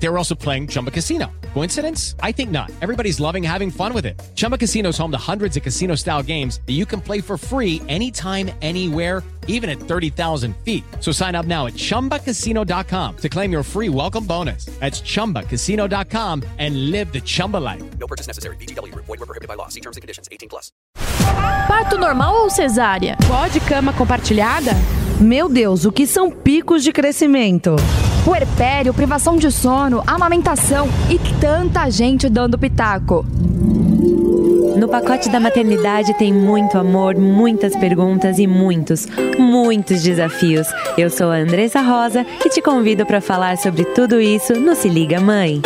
They were also playing Chumba Casino. Coincidence? I think not. Everybody's loving having fun with it. Chumba Casino is home to hundreds of casino style games that you can play for free anytime, anywhere, even at 30,000 feet. So sign up now at chumbacasino.com to claim your free welcome bonus. That's chumbacasino.com and live the Chumba life. No purchase necessary. VGW Group. Void were prohibited by law. See terms and conditions. 18 plus. Parto normal ou cesárea? Pode cama compartilhada? Meu Deus, o que são picos de crescimento? Puerpério, privação de sono, amamentação e tanta gente dando pitaco. No pacote da maternidade tem muito amor, muitas perguntas e muitos, muitos desafios. Eu sou a Andressa Rosa e te convido para falar sobre tudo isso no Se Liga Mãe.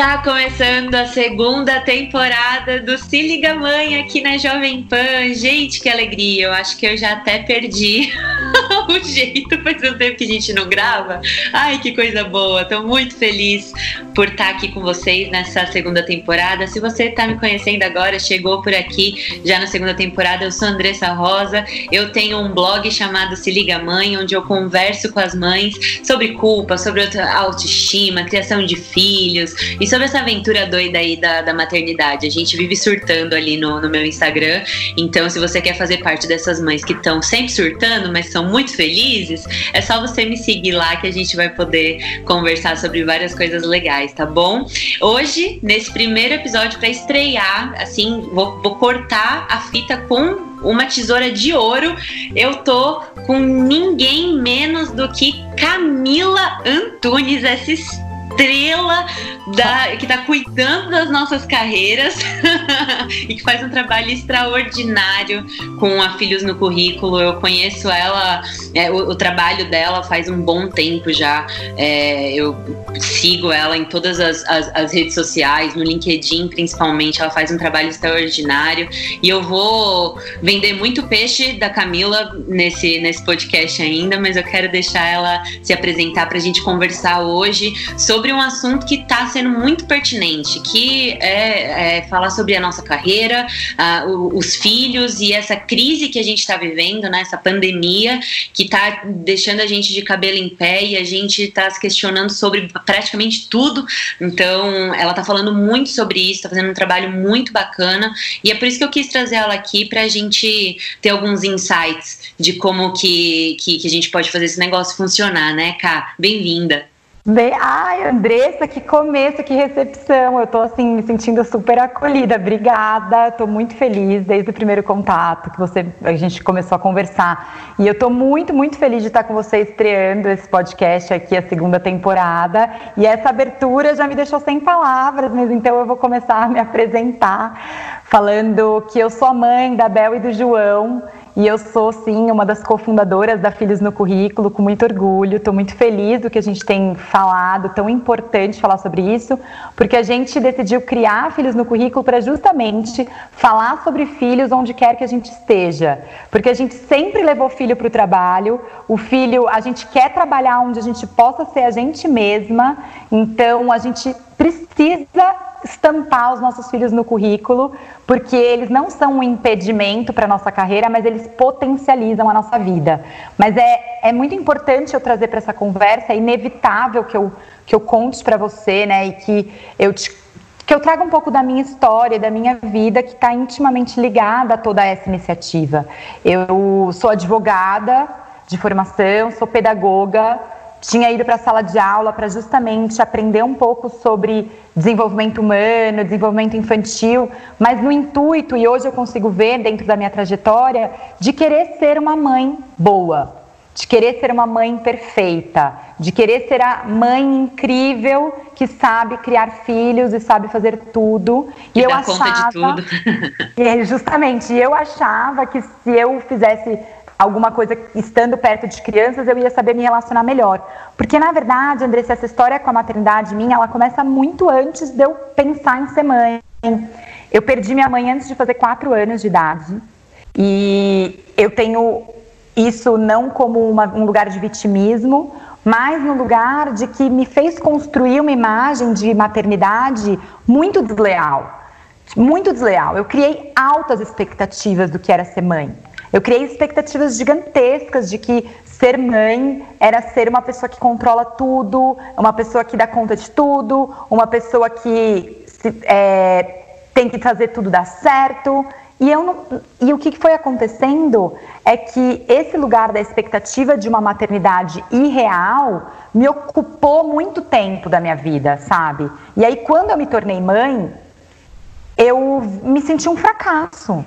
Está começando a segunda temporada do Se Liga Mãe aqui na Jovem Pan. Gente, que alegria! Eu acho que eu já até perdi o jeito, faz um tempo que a gente não grava. Ai, que coisa boa! Tô muito feliz por estar aqui com vocês nessa segunda temporada. Se você está me conhecendo agora, chegou por aqui já na segunda temporada, eu sou Andressa Rosa. Eu tenho um blog chamado Se Liga Mãe, onde eu converso com as mães sobre culpa, sobre autoestima, criação de filhos e sobre essa aventura doida aí da, da maternidade. A gente vive surtando ali no, no meu Instagram. Então, se você quer fazer parte dessas mães que estão sempre surtando, mas são muito felizes, é só você me seguir lá que a gente vai poder conversar sobre várias coisas legais, tá bom? Hoje, nesse primeiro episódio, para estrear, assim, vou, vou cortar a fita com uma tesoura de ouro. Eu tô com ninguém menos do que Camila Antunes, essa estrela da, que está cuidando das nossas carreiras e que faz um trabalho extraordinário com a Filhos no Currículo. Eu conheço ela, é, o, o, trabalho dela faz um bom tempo já. É, eu sigo ela em todas as, as, as, redes sociais, no LinkedIn principalmente. Ela faz um trabalho extraordinário e eu vou vender muito peixe da Camila nesse, nesse podcast ainda, mas eu quero deixar ela se apresentar para a gente conversar hoje sobre um assunto que está sendo muito pertinente, que é, é, falar sobre a nossa carreira, uh, os filhos e essa crise que a gente está vivendo, né, essa pandemia que está deixando a gente de cabelo em pé e a gente está se questionando sobre praticamente tudo. Então, ela está falando muito sobre isso, está fazendo um trabalho muito bacana e é por isso que eu quis trazer ela aqui para a gente ter alguns insights de como que, que, que a gente pode fazer esse negócio funcionar, né, Ká? Bem-vinda! Bem, ai, Andressa, que começo, que recepção. Eu tô assim me sentindo super acolhida. Obrigada. Tô muito feliz desde o primeiro contato que você a gente começou a conversar. E eu tô muito, muito feliz de estar com você estreando esse podcast aqui a segunda temporada. E essa abertura já me deixou sem palavras, mas então eu vou começar a me apresentar falando que eu sou a mãe da Bel e do João. E eu sou, sim, uma das cofundadoras da Filhos no Currículo, com muito orgulho. Estou muito feliz do que a gente tem falado, tão importante falar sobre isso, porque a gente decidiu criar Filhos no Currículo para justamente falar sobre filhos onde quer que a gente esteja. Porque a gente sempre levou filho para o trabalho, o filho, a gente quer trabalhar onde a gente possa ser a gente mesma, então a gente precisa estampar os nossos filhos no currículo, porque eles não são um impedimento para a nossa carreira, mas eles potencializam a nossa vida. Mas é, é muito importante eu trazer para essa conversa, é inevitável que eu, que eu conte para você, né, e que eu te que eu traga um pouco da minha história, da minha vida, que está intimamente ligada a toda essa iniciativa. Eu sou advogada de formação, sou pedagoga, tinha ido para a sala de aula para justamente aprender um pouco sobre desenvolvimento humano, desenvolvimento infantil, mas no intuito, e hoje eu consigo ver dentro da minha trajetória, de querer ser uma mãe boa, de querer ser uma mãe perfeita, de querer ser a mãe incrível que sabe criar filhos e sabe fazer tudo. E, e eu achava, conta de tudo. é, justamente, eu achava que se eu fizesse alguma coisa estando perto de crianças, eu ia saber me relacionar melhor. Porque, na verdade, Andressa, essa história com a maternidade minha, ela começa muito antes de eu pensar em ser mãe. Eu perdi minha mãe antes de fazer quatro anos de idade. E eu tenho isso não como uma, um lugar de vitimismo, mas no lugar de que me fez construir uma imagem de maternidade muito desleal. Muito desleal. Eu criei altas expectativas do que era ser mãe. Eu criei expectativas gigantescas de que ser mãe era ser uma pessoa que controla tudo, uma pessoa que dá conta de tudo, uma pessoa que se, é, tem que fazer tudo dar certo. E, eu não, e o que foi acontecendo é que esse lugar da expectativa de uma maternidade irreal me ocupou muito tempo da minha vida, sabe? E aí, quando eu me tornei mãe, eu me senti um fracasso.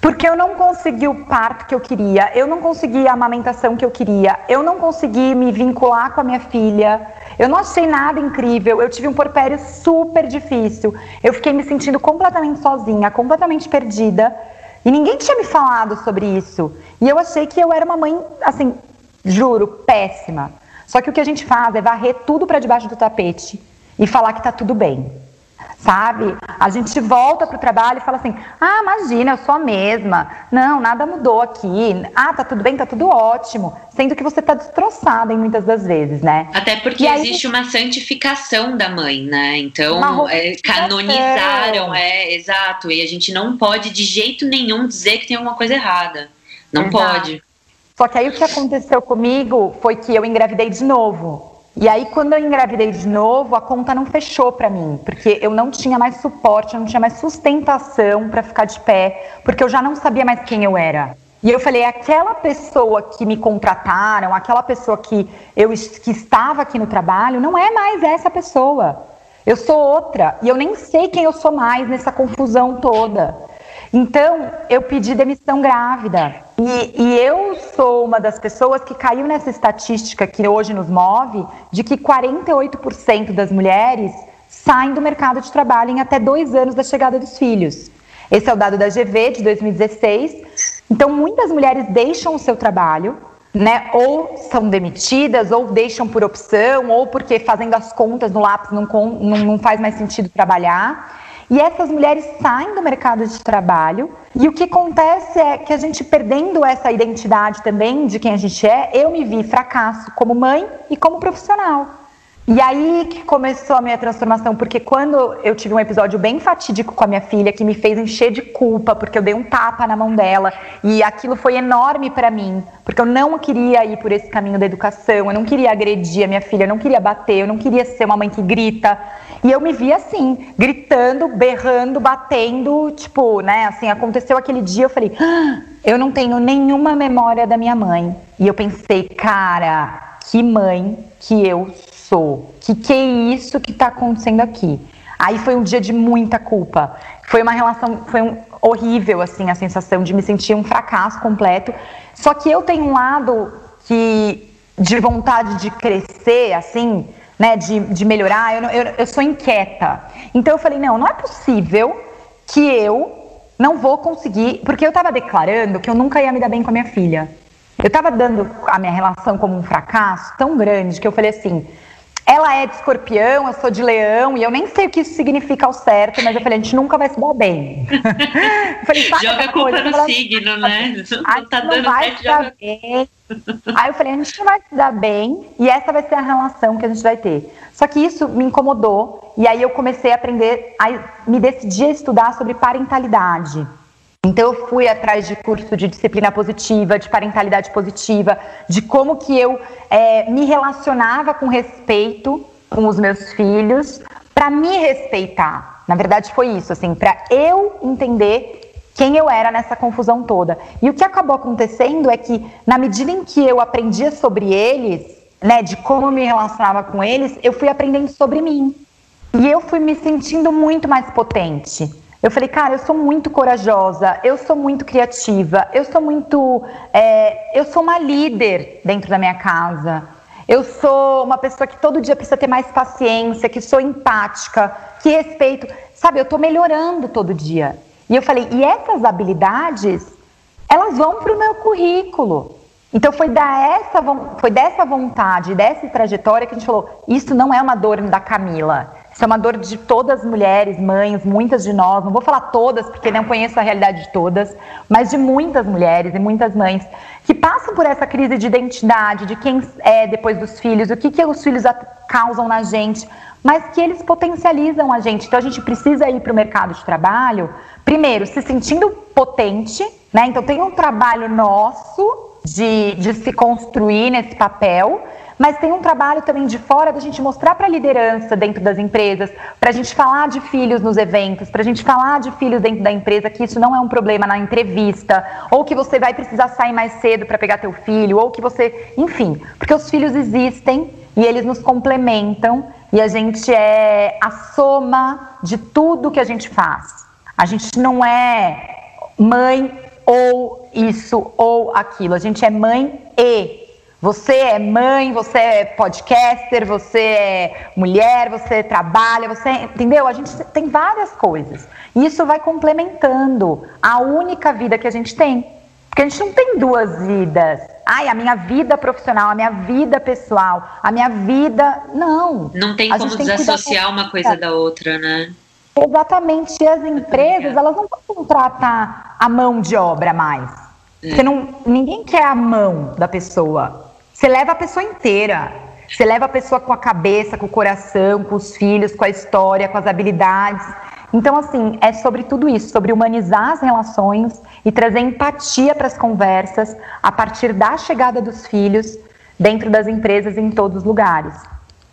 Porque eu não consegui o parto que eu queria, eu não consegui a amamentação que eu queria, eu não consegui me vincular com a minha filha, eu não achei nada incrível, eu tive um porpério super difícil, eu fiquei me sentindo completamente sozinha, completamente perdida, e ninguém tinha me falado sobre isso. E eu achei que eu era uma mãe, assim, juro, péssima. Só que o que a gente faz é varrer tudo para debaixo do tapete e falar que tá tudo bem sabe? A gente volta para o trabalho e fala assim: ah, imagina, eu sou a mesma. Não, nada mudou aqui. Ah, tá tudo bem, tá tudo ótimo. Sendo que você tá destroçada em muitas das vezes, né? Até porque aí, existe uma santificação da mãe, né? Então, é, canonizaram, é, exato. E a gente não pode de jeito nenhum dizer que tem alguma coisa errada. Não exato. pode. Só que aí o que aconteceu comigo foi que eu engravidei de novo. E aí, quando eu engravidei de novo, a conta não fechou para mim, porque eu não tinha mais suporte, eu não tinha mais sustentação para ficar de pé, porque eu já não sabia mais quem eu era. E eu falei, aquela pessoa que me contrataram, aquela pessoa que eu que estava aqui no trabalho, não é mais essa pessoa. Eu sou outra e eu nem sei quem eu sou mais nessa confusão toda. Então, eu pedi demissão grávida. E, e, eu sou uma das pessoas que caiu nessa estatística que hoje nos move, de que 48% das mulheres saem do mercado de trabalho em até dois anos da chegada dos filhos. Esse é o dado da GV de 2016. Então, muitas mulheres deixam o seu trabalho, né? Ou são demitidas, ou deixam por opção, ou porque fazendo as contas no lápis não, não, não faz mais sentido trabalhar. E essas mulheres saem do mercado de trabalho, e o que acontece é que a gente perdendo essa identidade também de quem a gente é, eu me vi fracasso como mãe e como profissional. E aí que começou a minha transformação, porque quando eu tive um episódio bem fatídico com a minha filha, que me fez encher de culpa, porque eu dei um tapa na mão dela, e aquilo foi enorme para mim, porque eu não queria ir por esse caminho da educação, eu não queria agredir a minha filha, eu não queria bater, eu não queria ser uma mãe que grita. E eu me vi assim, gritando, berrando, batendo, tipo, né, assim, aconteceu aquele dia, eu falei, ah, eu não tenho nenhuma memória da minha mãe. E eu pensei, cara, que mãe que eu sou? Que que é isso que está acontecendo aqui? Aí foi um dia de muita culpa. Foi uma relação, foi um, horrível assim a sensação de me sentir um fracasso completo. Só que eu tenho um lado que de vontade de crescer, assim, né, de, de melhorar. Eu, eu, eu sou inquieta. Então eu falei não, não é possível que eu não vou conseguir, porque eu estava declarando que eu nunca ia me dar bem com a minha filha. Eu estava dando a minha relação como um fracasso tão grande que eu falei assim: ela é de escorpião, eu sou de leão, e eu nem sei o que isso significa ao certo, mas eu falei, a gente nunca vai se dar bem. falei, joga a culpa no signo, né? Não tá dando vai se dar bem. Aí eu falei, a gente não vai se dar bem, e essa vai ser a relação que a gente vai ter. Só que isso me incomodou, e aí eu comecei a aprender, a me decidir a estudar sobre parentalidade. Então eu fui atrás de curso de disciplina positiva, de parentalidade positiva, de como que eu é, me relacionava com respeito com os meus filhos para me respeitar. Na verdade foi isso, assim, para eu entender quem eu era nessa confusão toda. E o que acabou acontecendo é que na medida em que eu aprendia sobre eles, né, de como eu me relacionava com eles, eu fui aprendendo sobre mim. E eu fui me sentindo muito mais potente. Eu falei, cara, eu sou muito corajosa, eu sou muito criativa, eu sou muito. É, eu sou uma líder dentro da minha casa. Eu sou uma pessoa que todo dia precisa ter mais paciência, que sou empática, que respeito. Sabe, eu tô melhorando todo dia. E eu falei, e essas habilidades, elas vão para o meu currículo. Então foi, da essa, foi dessa vontade, dessa trajetória que a gente falou: isso não é uma dor da Camila. Isso é uma dor de todas as mulheres, mães, muitas de nós, não vou falar todas, porque não conheço a realidade de todas, mas de muitas mulheres e muitas mães que passam por essa crise de identidade, de quem é depois dos filhos, o que, que os filhos causam na gente, mas que eles potencializam a gente. Então a gente precisa ir para o mercado de trabalho, primeiro, se sentindo potente, né? Então tem um trabalho nosso de, de se construir nesse papel, mas tem um trabalho também de fora da gente mostrar para a liderança dentro das empresas, para a gente falar de filhos nos eventos, para a gente falar de filhos dentro da empresa, que isso não é um problema na entrevista, ou que você vai precisar sair mais cedo para pegar teu filho, ou que você, enfim, porque os filhos existem e eles nos complementam e a gente é a soma de tudo que a gente faz. A gente não é mãe ou isso ou aquilo, a gente é mãe e você é mãe, você é podcaster, você é mulher, você trabalha, você. Entendeu? A gente tem várias coisas. E isso vai complementando a única vida que a gente tem. Porque a gente não tem duas vidas. Ai, a minha vida profissional, a minha vida pessoal, a minha vida. Não. Não tem a como desassociar uma coisa da outra, né? Exatamente. E as empresas, elas não vão contratar a mão de obra mais. É. Você não, ninguém quer a mão da pessoa. Você leva a pessoa inteira. Você leva a pessoa com a cabeça, com o coração, com os filhos, com a história, com as habilidades. Então, assim, é sobre tudo isso, sobre humanizar as relações e trazer empatia para as conversas a partir da chegada dos filhos dentro das empresas em todos os lugares.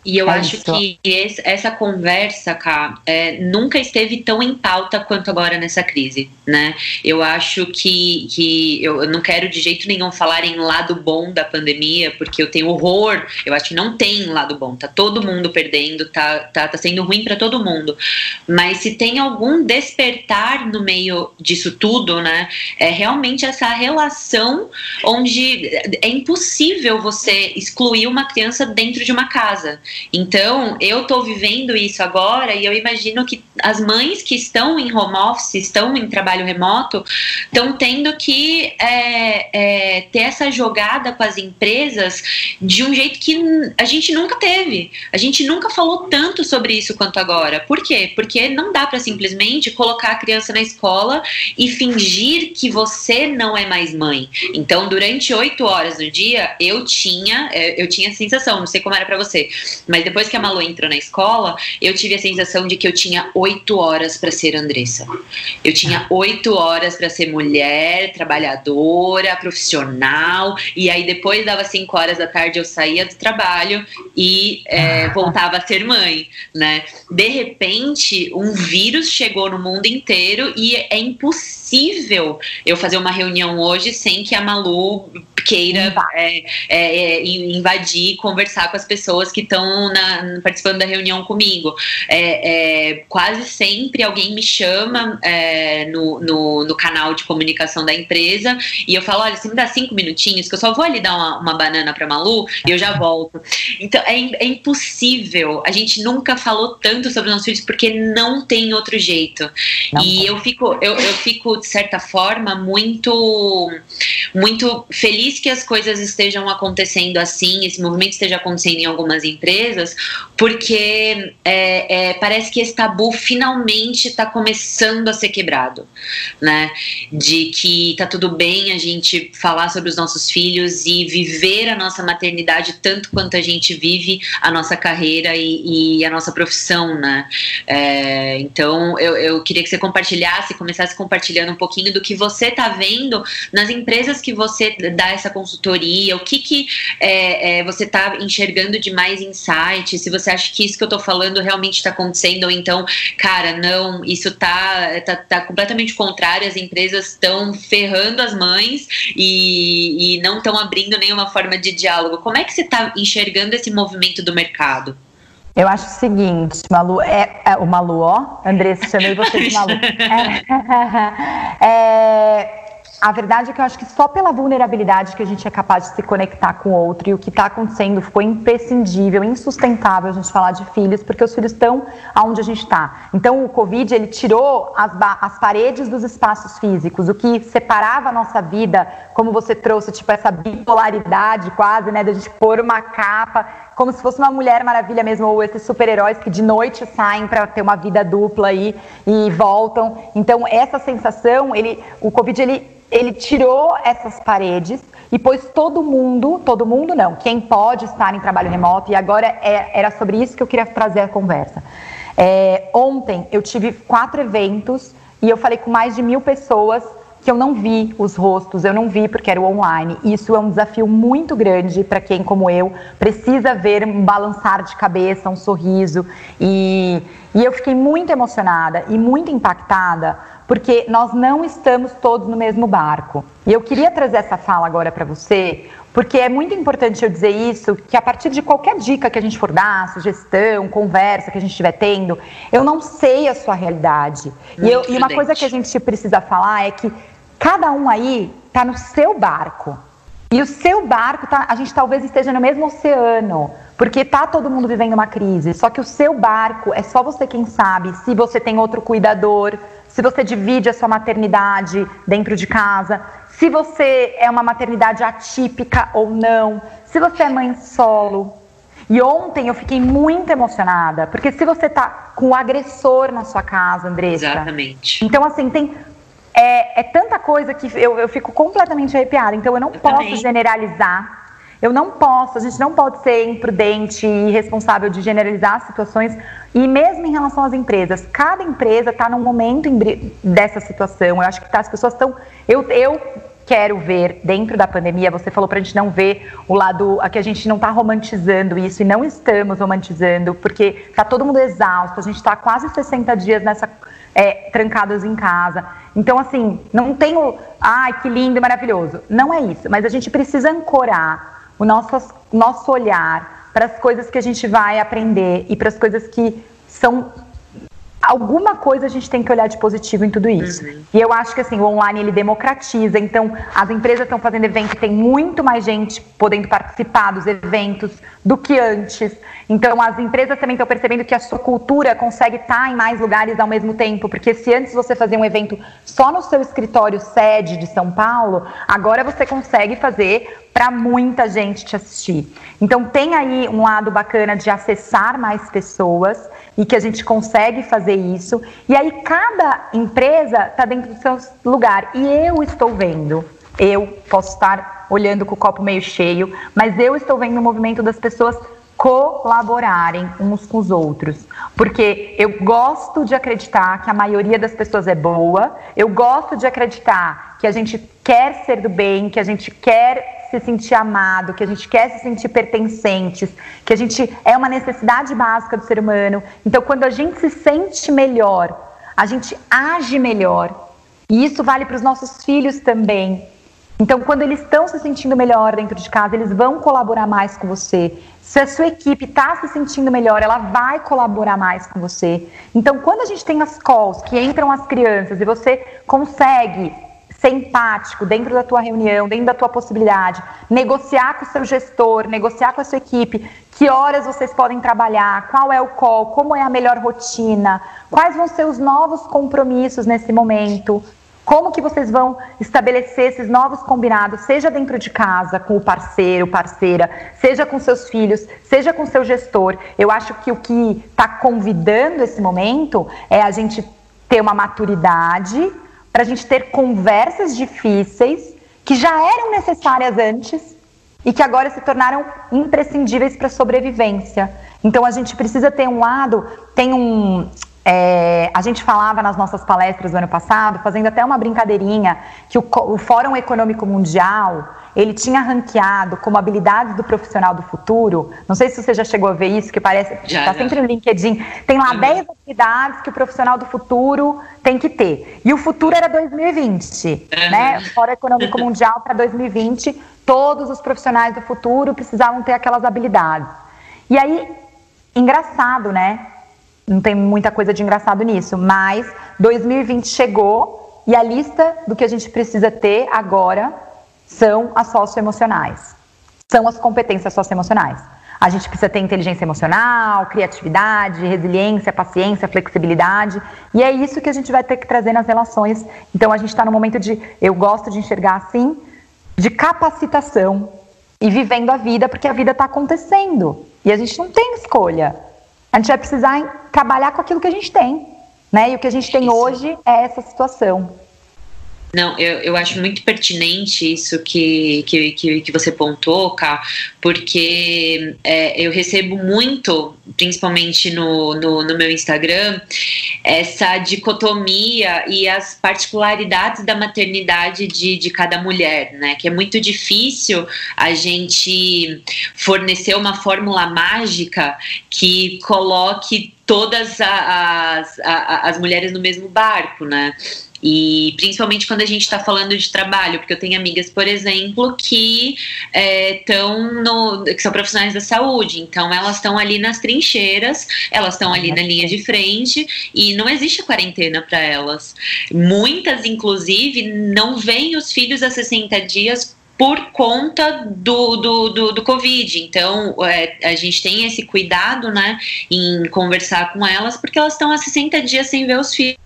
E eu é acho isso. que esse, essa conversa, Cá, é, nunca esteve tão em pauta quanto agora nessa crise, né? Eu acho que, que eu, eu não quero de jeito nenhum falar em lado bom da pandemia, porque eu tenho horror. Eu acho que não tem lado bom. Tá todo mundo perdendo, tá, tá, tá sendo ruim para todo mundo. Mas se tem algum despertar no meio disso tudo, né? É realmente essa relação onde é impossível você excluir uma criança dentro de uma casa. Então, eu estou vivendo isso agora e eu imagino que as mães que estão em home office, estão em trabalho remoto, estão tendo que é, é, ter essa jogada com as empresas de um jeito que a gente nunca teve. A gente nunca falou tanto sobre isso quanto agora. Por quê? Porque não dá para simplesmente colocar a criança na escola e fingir que você não é mais mãe. Então, durante oito horas do dia, eu tinha, é, eu tinha a sensação, não sei como era para você, mas depois que a Malu entrou na escola, eu tive a sensação de que eu tinha oito horas para ser Andressa. Eu tinha oito horas para ser mulher, trabalhadora, profissional. E aí depois dava cinco horas da tarde eu saía do trabalho e é, voltava a ser mãe, né? De repente, um vírus chegou no mundo inteiro e é impossível eu fazer uma reunião hoje sem que a Malu queira é, é, é invadir, conversar com as pessoas que estão participando da reunião comigo. É, é, quase sempre alguém me chama é, no, no, no, canal de comunicação da empresa e eu falo: olha, você me dá cinco minutinhos, que eu só vou ali dar uma, uma banana para Malu e eu já volto. Então é, é impossível. A gente nunca falou tanto sobre os nossos filhos porque não tem outro jeito. Não e eu fico, eu, eu fico, de certa forma, muito, muito feliz que as coisas estejam acontecendo assim, esse movimento esteja acontecendo em algumas empresas, porque é, é, parece que esse tabu finalmente está começando a ser quebrado, né? De que tá tudo bem a gente falar sobre os nossos filhos e viver a nossa maternidade tanto quanto a gente vive a nossa carreira e, e a nossa profissão, né? É, então eu, eu queria que você compartilhasse, começasse compartilhando um pouquinho do que você tá vendo nas empresas que você dá essa consultoria, o que que é, é, você está enxergando de mais insight, se você acha que isso que eu estou falando realmente está acontecendo, ou então, cara, não, isso tá, tá, tá completamente contrário, as empresas estão ferrando as mães e, e não estão abrindo nenhuma forma de diálogo. Como é que você está enxergando esse movimento do mercado? Eu acho o seguinte, Malu, é, é o Malu, ó, Andressa, chamei você de Malu. É, é, a verdade é que eu acho que só pela vulnerabilidade que a gente é capaz de se conectar com o outro e o que está acontecendo ficou imprescindível, insustentável a gente falar de filhos, porque os filhos estão aonde a gente está. Então o Covid ele tirou as, as paredes dos espaços físicos, o que separava a nossa vida, como você trouxe, tipo essa bipolaridade quase, né, da gente pôr uma capa, como se fosse uma mulher maravilha mesmo, ou esses super-heróis que de noite saem para ter uma vida dupla aí e voltam. Então essa sensação, ele, o Covid ele ele tirou essas paredes e pôs todo mundo, todo mundo não, quem pode estar em trabalho remoto, e agora é, era sobre isso que eu queria trazer a conversa. É, ontem eu tive quatro eventos e eu falei com mais de mil pessoas que eu não vi os rostos, eu não vi porque era online. Isso é um desafio muito grande para quem, como eu, precisa ver um balançar de cabeça, um sorriso. E, e eu fiquei muito emocionada e muito impactada porque nós não estamos todos no mesmo barco. E eu queria trazer essa fala agora para você, porque é muito importante eu dizer isso, que a partir de qualquer dica que a gente for dar, sugestão, conversa que a gente estiver tendo, eu não sei a sua realidade. E, eu, e uma coisa que a gente precisa falar é que cada um aí está no seu barco. E o seu barco, tá, a gente talvez esteja no mesmo oceano, porque tá todo mundo vivendo uma crise. Só que o seu barco é só você quem sabe se você tem outro cuidador, se você divide a sua maternidade dentro de casa, se você é uma maternidade atípica ou não, se você é mãe solo. E ontem eu fiquei muito emocionada, porque se você tá com o agressor na sua casa, Andressa. Exatamente. Então, assim, tem. É, é tanta coisa que eu, eu fico completamente arrepiada. Então, eu não eu posso também. generalizar eu não posso, a gente não pode ser imprudente e irresponsável de generalizar situações. E mesmo em relação às empresas, cada empresa está num momento dessa situação. Eu acho que tá, as pessoas estão. Eu, eu quero ver dentro da pandemia, você falou para a gente não ver o lado, que a gente não está romantizando isso e não estamos romantizando, porque está todo mundo exausto, a gente está quase 60 dias nessa é, trancados em casa. Então, assim, não tem o, ai, que lindo e maravilhoso. Não é isso, mas a gente precisa ancorar o nosso, nosso olhar para as coisas que a gente vai aprender e para as coisas que são alguma coisa a gente tem que olhar de positivo em tudo isso. Uhum. E eu acho que assim, o online ele democratiza, então as empresas estão fazendo eventos, tem muito mais gente podendo participar dos eventos do que antes. Então as empresas também estão percebendo que a sua cultura consegue estar em mais lugares ao mesmo tempo, porque se antes você fazia um evento só no seu escritório sede de São Paulo, agora você consegue fazer para muita gente te assistir. Então tem aí um lado bacana de acessar mais pessoas e que a gente consegue fazer isso. E aí cada empresa está dentro do seu lugar. E eu estou vendo, eu posso estar olhando com o copo meio cheio, mas eu estou vendo o movimento das pessoas colaborarem uns com os outros. Porque eu gosto de acreditar que a maioria das pessoas é boa, eu gosto de acreditar que a gente quer ser do bem, que a gente quer se sentir amado, que a gente quer se sentir pertencentes, que a gente é uma necessidade básica do ser humano. Então, quando a gente se sente melhor, a gente age melhor. E isso vale para os nossos filhos também. Então, quando eles estão se sentindo melhor dentro de casa, eles vão colaborar mais com você. Se a sua equipe está se sentindo melhor, ela vai colaborar mais com você. Então, quando a gente tem as calls que entram as crianças e você consegue ser empático dentro da tua reunião, dentro da tua possibilidade, negociar com o seu gestor, negociar com a sua equipe, que horas vocês podem trabalhar, qual é o call, como é a melhor rotina, quais vão ser os novos compromissos nesse momento, como que vocês vão estabelecer esses novos combinados, seja dentro de casa, com o parceiro, parceira, seja com seus filhos, seja com seu gestor. Eu acho que o que está convidando esse momento é a gente ter uma maturidade para a gente ter conversas difíceis que já eram necessárias antes e que agora se tornaram imprescindíveis para a sobrevivência. Então a gente precisa ter um lado, tem um. É, a gente falava nas nossas palestras do ano passado, fazendo até uma brincadeirinha, que o, o Fórum Econômico Mundial ele tinha ranqueado como habilidades do profissional do futuro. Não sei se você já chegou a ver isso, que parece. Está sempre no LinkedIn. Tem lá 10 uhum. habilidades que o profissional do futuro tem que ter. E o futuro era 2020, uhum. né? O Fórum Econômico Mundial para 2020, todos os profissionais do futuro precisavam ter aquelas habilidades. E aí, engraçado, né? Não tem muita coisa de engraçado nisso, mas 2020 chegou E a lista do que a gente precisa ter agora são as socioemocionais. São as competências socioemocionais. A gente precisa ter inteligência emocional, criatividade, resiliência, paciência, flexibilidade. E é isso que a gente vai ter que trazer nas relações. Então a gente está no momento de, eu gosto de enxergar assim, de capacitação e vivendo a vida, porque a vida está acontecendo. E a gente não tem escolha. A gente vai precisar trabalhar com aquilo que a gente tem. Né? E o que a gente tem hoje é essa situação. Não, eu, eu acho muito pertinente isso que, que, que, que você pontou, Ká, porque é, eu recebo muito, principalmente no, no, no, meu Instagram, essa dicotomia e as particularidades da maternidade de, de cada mulher, né? Que é muito difícil a gente fornecer uma fórmula mágica que coloque todas as, as, as mulheres no mesmo barco, né? E principalmente quando a gente está falando de trabalho, porque eu tenho amigas, por exemplo, que é, que são profissionais da saúde, então elas estão ali nas trincheiras, elas estão ali na linha de frente e não existe quarentena para elas. Muitas, inclusive, não veem os filhos a 60 dias por conta do, do, do, do Covid. Então, é, a gente tem esse cuidado, né, em conversar com elas, porque elas estão há 60 dias sem ver os filhos,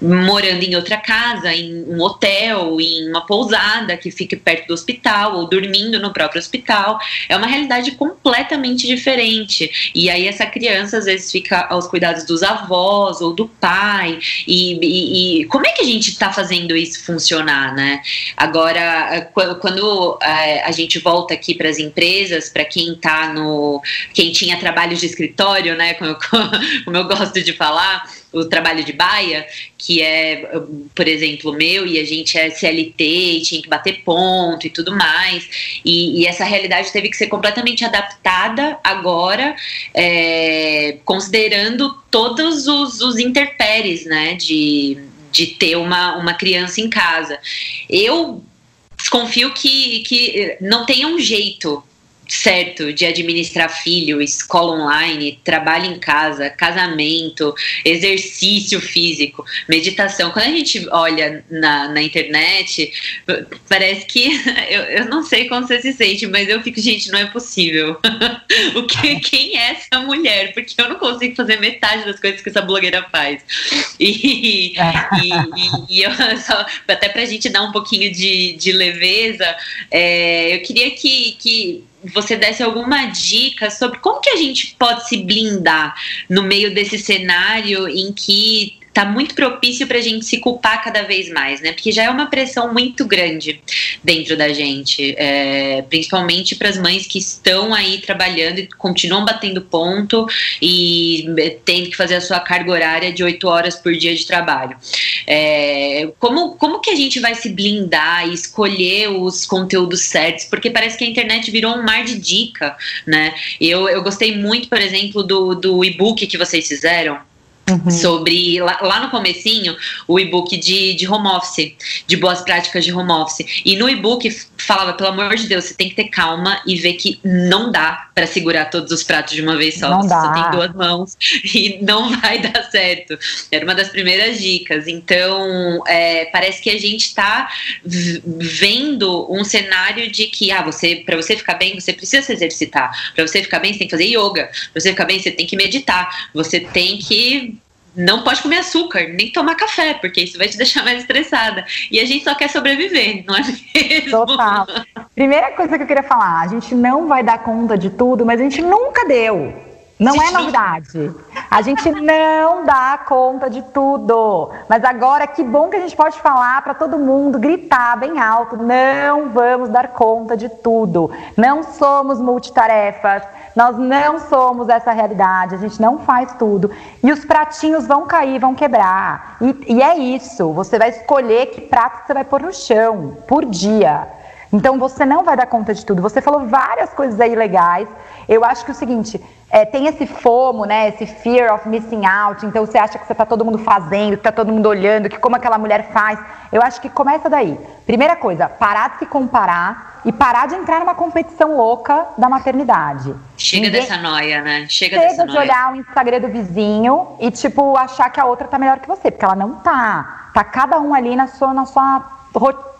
morando em outra casa, em um hotel, em uma pousada que fique perto do hospital, ou dormindo no próprio hospital. É uma realidade completamente diferente. E aí, essa criança, às vezes, fica aos cuidados dos avós ou do pai. E, e, e como é que a gente está fazendo isso funcionar, né? Agora, quando é, a gente volta aqui para as empresas, para quem está no. quem tinha trabalhos de escritório, né? Como eu, como eu gosto de falar, o trabalho de baia, que é, por exemplo, meu, e a gente é CLT e tinha que bater ponto e tudo mais. E, e essa realidade teve que ser completamente adaptada agora, é, considerando todos os, os interpéries, né? De, de ter uma, uma criança em casa. Eu desconfio que, que não tenha um jeito certo de administrar filho, escola online, trabalho em casa, casamento, exercício físico, meditação. Quando a gente olha na, na internet, parece que eu, eu não sei como você se sente, mas eu fico, gente, não é possível. o que, quem é essa mulher? Porque eu não consigo fazer metade das coisas que essa blogueira faz. E, e, e, eu só, até pra gente dar um pouquinho de, de leveza, é, eu queria que, que você desse alguma dica sobre como que a gente pode se blindar no meio desse cenário em que tá muito propício para a gente se culpar cada vez mais, né? Porque já é uma pressão muito grande dentro da gente, é, principalmente para as mães que estão aí trabalhando e continuam batendo ponto e é, tendo que fazer a sua carga horária de oito horas por dia de trabalho. É, como, como que a gente vai se blindar e escolher os conteúdos certos? Porque parece que a internet virou um mar de dica, né? Eu, eu gostei muito, por exemplo, do, do e-book que vocês fizeram Uhum. Sobre lá, lá, no comecinho, o e-book de, de home office, de boas práticas de home office. E no e-book falava, pelo amor de Deus, você tem que ter calma e ver que não dá para segurar todos os pratos de uma vez só. Não você dá. só tem duas mãos e não vai dar certo. Era uma das primeiras dicas. Então, é, parece que a gente está vendo um cenário de que, ah, você, para você ficar bem, você precisa se exercitar. Para você ficar bem, você tem que fazer yoga. Para você ficar bem, você tem que meditar. Você tem que não pode comer açúcar, nem tomar café, porque isso vai te deixar mais estressada. E a gente só quer sobreviver, não é mesmo? Total. Primeira coisa que eu queria falar, a gente não vai dar conta de tudo, mas a gente nunca deu. Não é novidade. A gente não dá conta de tudo. Mas agora, que bom que a gente pode falar para todo mundo, gritar bem alto: não vamos dar conta de tudo. Não somos multitarefas. Nós não somos essa realidade. A gente não faz tudo. E os pratinhos vão cair, vão quebrar. E, e é isso. Você vai escolher que prato você vai pôr no chão por dia. Então você não vai dar conta de tudo. Você falou várias coisas aí legais. Eu acho que é o seguinte, é, tem esse FOMO, né? Esse fear of missing out. Então você acha que você está todo mundo fazendo, que tá todo mundo olhando, que como aquela mulher faz. Eu acho que começa daí. Primeira coisa, parar de se comparar e parar de entrar numa competição louca da maternidade. Chega Ninguém- dessa noia, né? Chega, Chega dessa de noia. olhar o Instagram do vizinho e, tipo, achar que a outra tá melhor que você, porque ela não tá. Tá cada um ali na sua, na sua,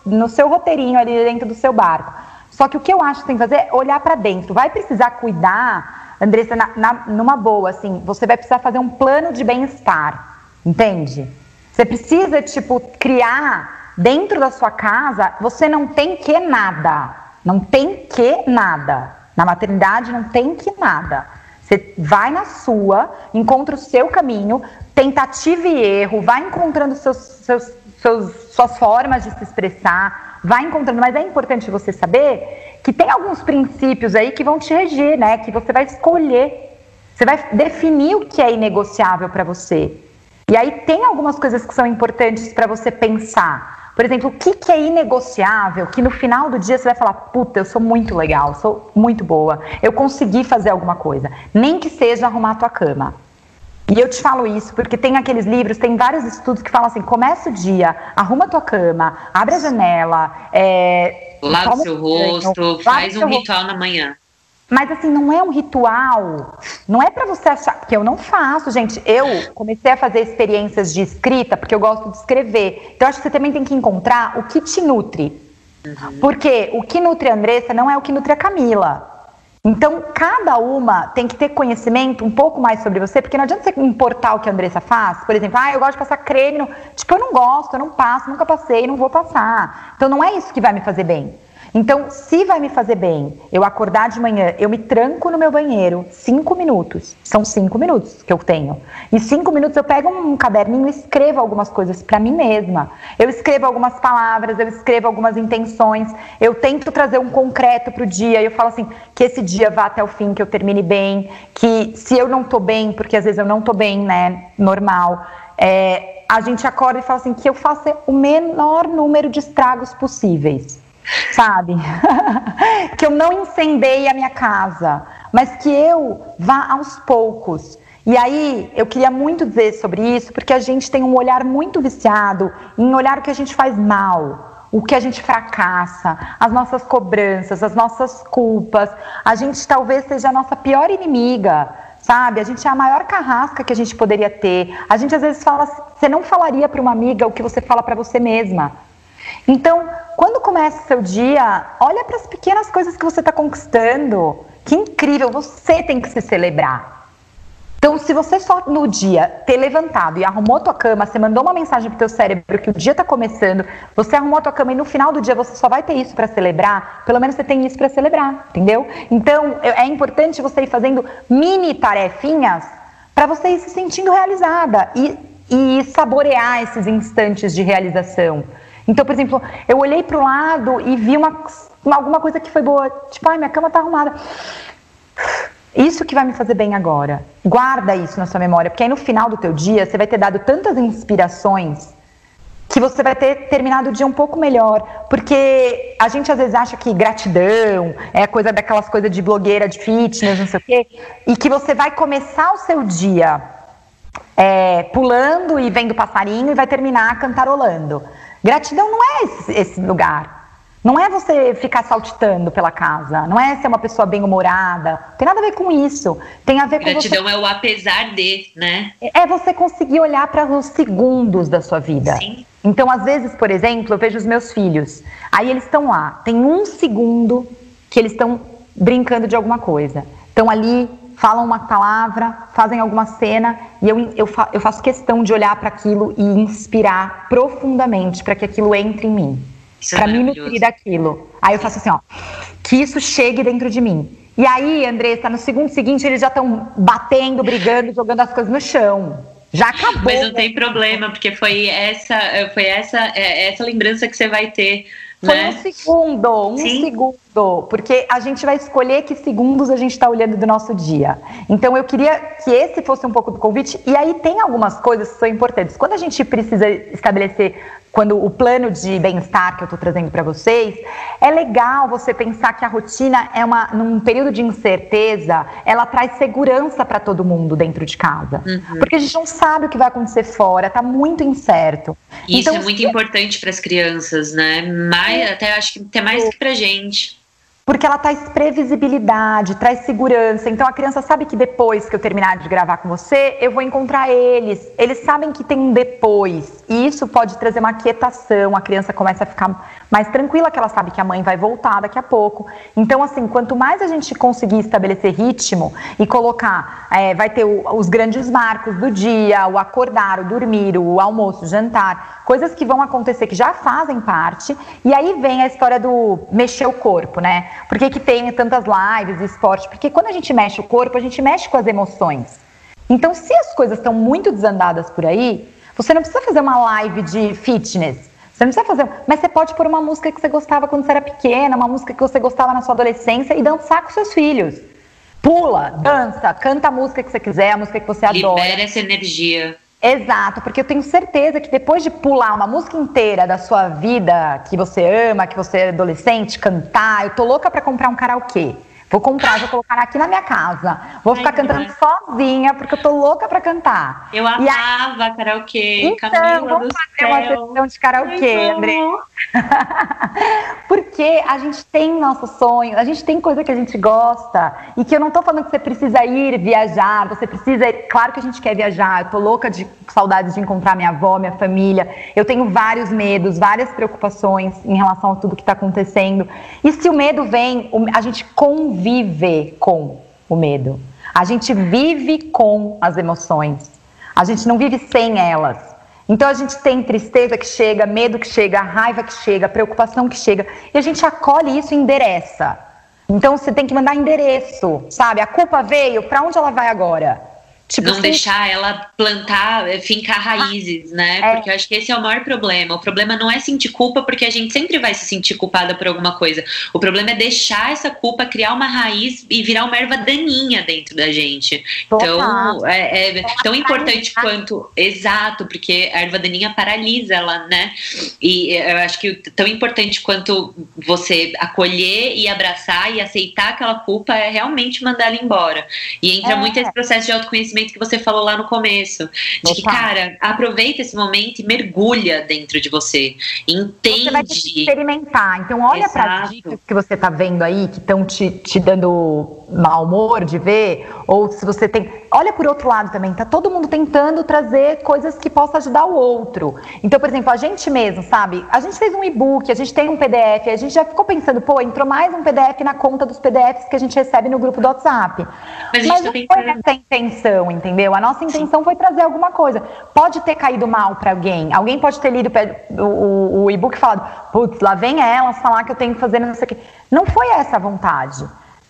no seu roteirinho ali dentro do seu barco. Só que o que eu acho que tem que fazer é olhar pra dentro. Vai precisar cuidar, Andressa, na, na- numa boa, assim, você vai precisar fazer um plano de bem-estar, entende? Você precisa, tipo, criar dentro da sua casa, você não tem que nada. Não tem que nada. Na maternidade não tem que nada. Você vai na sua, encontra o seu caminho, tentativa e erro, vai encontrando seus, seus, seus- suas formas de se expressar, vai encontrando. Mas é importante você saber que tem alguns princípios aí que vão te reger, né? Que você vai escolher. Você vai definir o que é inegociável para você. E aí tem algumas coisas que são importantes para você pensar. Por exemplo, o que, que é inegociável que no final do dia você vai falar, puta, eu sou muito legal, sou muito boa, eu consegui fazer alguma coisa. Nem que seja arrumar a tua cama. E eu te falo isso porque tem aqueles livros, tem vários estudos que falam assim: começa o dia, arruma a tua cama, abre a janela, é, Lava o seu rosto, faz um seu rosto. ritual na manhã. Mas assim, não é um ritual. Não é pra você achar. Porque eu não faço, gente. Eu comecei a fazer experiências de escrita porque eu gosto de escrever. Então, acho que você também tem que encontrar o que te nutre. Porque o que nutre a Andressa não é o que nutre a Camila. Então, cada uma tem que ter conhecimento um pouco mais sobre você, porque não adianta você importar o que a Andressa faz. Por exemplo, ah, eu gosto de passar creme. No... Tipo, eu não gosto, eu não passo, nunca passei, não vou passar. Então, não é isso que vai me fazer bem. Então, se vai me fazer bem eu acordar de manhã, eu me tranco no meu banheiro, cinco minutos. São cinco minutos que eu tenho. E cinco minutos eu pego um caderninho e escrevo algumas coisas para mim mesma. Eu escrevo algumas palavras, eu escrevo algumas intenções. Eu tento trazer um concreto pro dia. Eu falo assim, que esse dia vá até o fim, que eu termine bem. Que se eu não tô bem, porque às vezes eu não tô bem, né? Normal. é, a gente acorda e fala assim, que eu faça o menor número de estragos possíveis sabe? que eu não incendeie a minha casa, mas que eu vá aos poucos. E aí, eu queria muito dizer sobre isso, porque a gente tem um olhar muito viciado em olhar o que a gente faz mal, o que a gente fracassa, as nossas cobranças, as nossas culpas. A gente talvez seja a nossa pior inimiga, sabe? A gente é a maior carrasca que a gente poderia ter. A gente às vezes fala, você não falaria para uma amiga o que você fala para você mesma. Então, quando começa o seu dia, olha para as pequenas coisas que você está conquistando. Que incrível, você tem que se celebrar. Então, se você só no dia ter levantado e arrumou tua cama, você mandou uma mensagem pro teu cérebro que o dia tá começando, você arrumou tua cama e no final do dia você só vai ter isso para celebrar, pelo menos você tem isso para celebrar, entendeu? Então, é é importante você ir fazendo mini tarefinhas para você ir se sentindo realizada e, e saborear esses instantes de realização. Então, por exemplo, eu olhei pro lado e vi uma- alguma coisa que foi boa, tipo, ai, minha cama tá arrumada. Isso que vai me fazer bem agora. Guarda isso na sua memória, porque aí no final do teu dia você vai ter dado tantas inspirações que você vai ter terminado o dia um pouco melhor, porque a gente às vezes acha que gratidão é coisa daquelas coisas de blogueira de fitness, não sei o quê, e que você vai começar o seu dia é, pulando e vendo passarinho e vai terminar cantarolando. Gratidão não é esse, esse lugar. Não é você ficar saltitando pela casa. Não é ser uma pessoa bem-humorada. Tem nada a ver com isso. Tem a ver com você Gratidão é o apesar de, né? é você conseguir olhar para os segundos da sua vida. Sim. Então, às vezes, por exemplo, eu vejo os meus filhos. Aí eles estão lá, tem um segundo que eles estão brincando de alguma coisa. Estão ali, falam uma palavra, fazem alguma cena e eu, eu, fa- eu faço questão de olhar para aquilo e inspirar profundamente para que aquilo entre em mim. É Para me nutrir daquilo. Aí eu faço assim, ó, que isso chegue dentro de mim. E aí, Andressa, no segundo seguinte, eles já estão batendo, brigando, jogando as coisas no chão. Já acabou. Mas não tem problema, porque foi essa, foi essa, é, essa lembrança que você vai ter, Foi né? um segundo, um Sim. segundo, porque a gente vai escolher que segundos a gente está olhando do nosso dia. Então eu queria que esse fosse um pouco do convite. E aí tem algumas coisas que são importantes. Quando a gente precisa estabelecer, quando o plano de bem-estar que eu estou trazendo para vocês, é legal você pensar que a rotina é uma, num período de incerteza, ela traz segurança para todo mundo dentro de casa, Uhum. porque a gente não sabe o que vai acontecer fora, tá muito incerto. Isso Então, é muito se- importante para as crianças, né? Mais, até acho que até mais que pra gente. Porque ela traz previsibilidade, traz segurança. Então a criança sabe que depois que eu terminar de gravar com você, eu vou encontrar eles. Eles sabem que tem um depois. E isso pode trazer uma quietação. A criança começa a ficar mais tranquila, que ela sabe que a mãe vai voltar daqui a pouco. Então, assim, quanto mais a gente conseguir estabelecer ritmo e colocar, é, vai ter o, os grandes marcos do dia, o acordar, o dormir, o almoço, o jantar, coisas que vão acontecer que já fazem parte. E aí vem a história do mexer o corpo, né? Por que, que tem tantas lives e esporte? Porque quando a gente mexe o corpo, a gente mexe com as emoções. Então, se as coisas estão muito desandadas por aí, você não precisa fazer uma live de fitness. Você não precisa fazer. Mas você pode pôr uma música que você gostava quando você era pequena, uma música que você gostava na sua adolescência e dançar com seus filhos. Pula, dança, canta a música que você quiser, a música que você adora. Libera essa energia. Exato, porque eu tenho certeza que depois de pular uma música inteira da sua vida que você ama, que você é adolescente, cantar, eu tô louca para comprar um karaokê. Vou comprar, vou colocar aqui na minha casa. Vou ficar Ai, cantando nossa. sozinha, porque eu tô louca pra cantar. Eu E aí- amava karaokê. Então, Camila vamos fazer uma céu. sessão de karaokê, Ai, André. Porque a gente tem nosso sonho, a gente tem coisa que a gente gosta. E que eu não tô falando que você precisa ir viajar, você precisa ir. Claro que a gente quer viajar, eu tô louca de saudades de encontrar minha avó, minha família. Eu tenho vários medos, várias preocupações em relação a tudo que tá acontecendo. E se o medo vem, a gente convive com o medo. A gente vive com as emoções. A gente não vive sem elas. Então a gente tem tristeza que chega, medo que chega, raiva que chega, preocupação que chega, e a gente acolhe isso e endereça. Então você tem que mandar endereço, sabe? A culpa veio, pra onde ela vai agora? Tipo, não deixar ela plantar, eh, fincar raízes, né? É. Porque eu acho que esse é o maior problema. O problema não é sentir culpa, porque a gente sempre vai se sentir culpada por alguma coisa. O problema é deixar essa culpa criar uma raiz e virar uma erva daninha dentro da gente. Então, é, é tão importante quanto. Exato, porque a erva daninha paralisa ela, né? E eu acho que tão importante quanto você acolher e abraçar e aceitar aquela culpa é realmente mandar ela embora. E entra É. muito esse processo de autoconhecimento que você falou lá no começo. De que, Total. cara, aproveita esse momento e mergulha dentro de você. Você vai ter que Entende. experimentar. Então, olha para as dicas que você tá vendo aí, que estão te, te dando mau humor de ver, ou se você tem. Olha por outro lado também, tá todo mundo tentando trazer coisas que possam ajudar o outro. Então, por exemplo, a gente mesmo, sabe? A gente fez um e-book, a gente tem um PDF, a gente já ficou pensando, pô, entrou mais um PDF na conta dos PDFs que a gente recebe no grupo do WhatsApp. Mas a gente Mas tá não foi essa a intenção, entendeu? A nossa intenção foi trazer alguma coisa. Pode ter caído mal pra alguém. Alguém pode ter lido o, o- o e-book e falado, putz, lá vem elas falar que eu tenho que fazer não sei o quê. Não foi essa a vontade.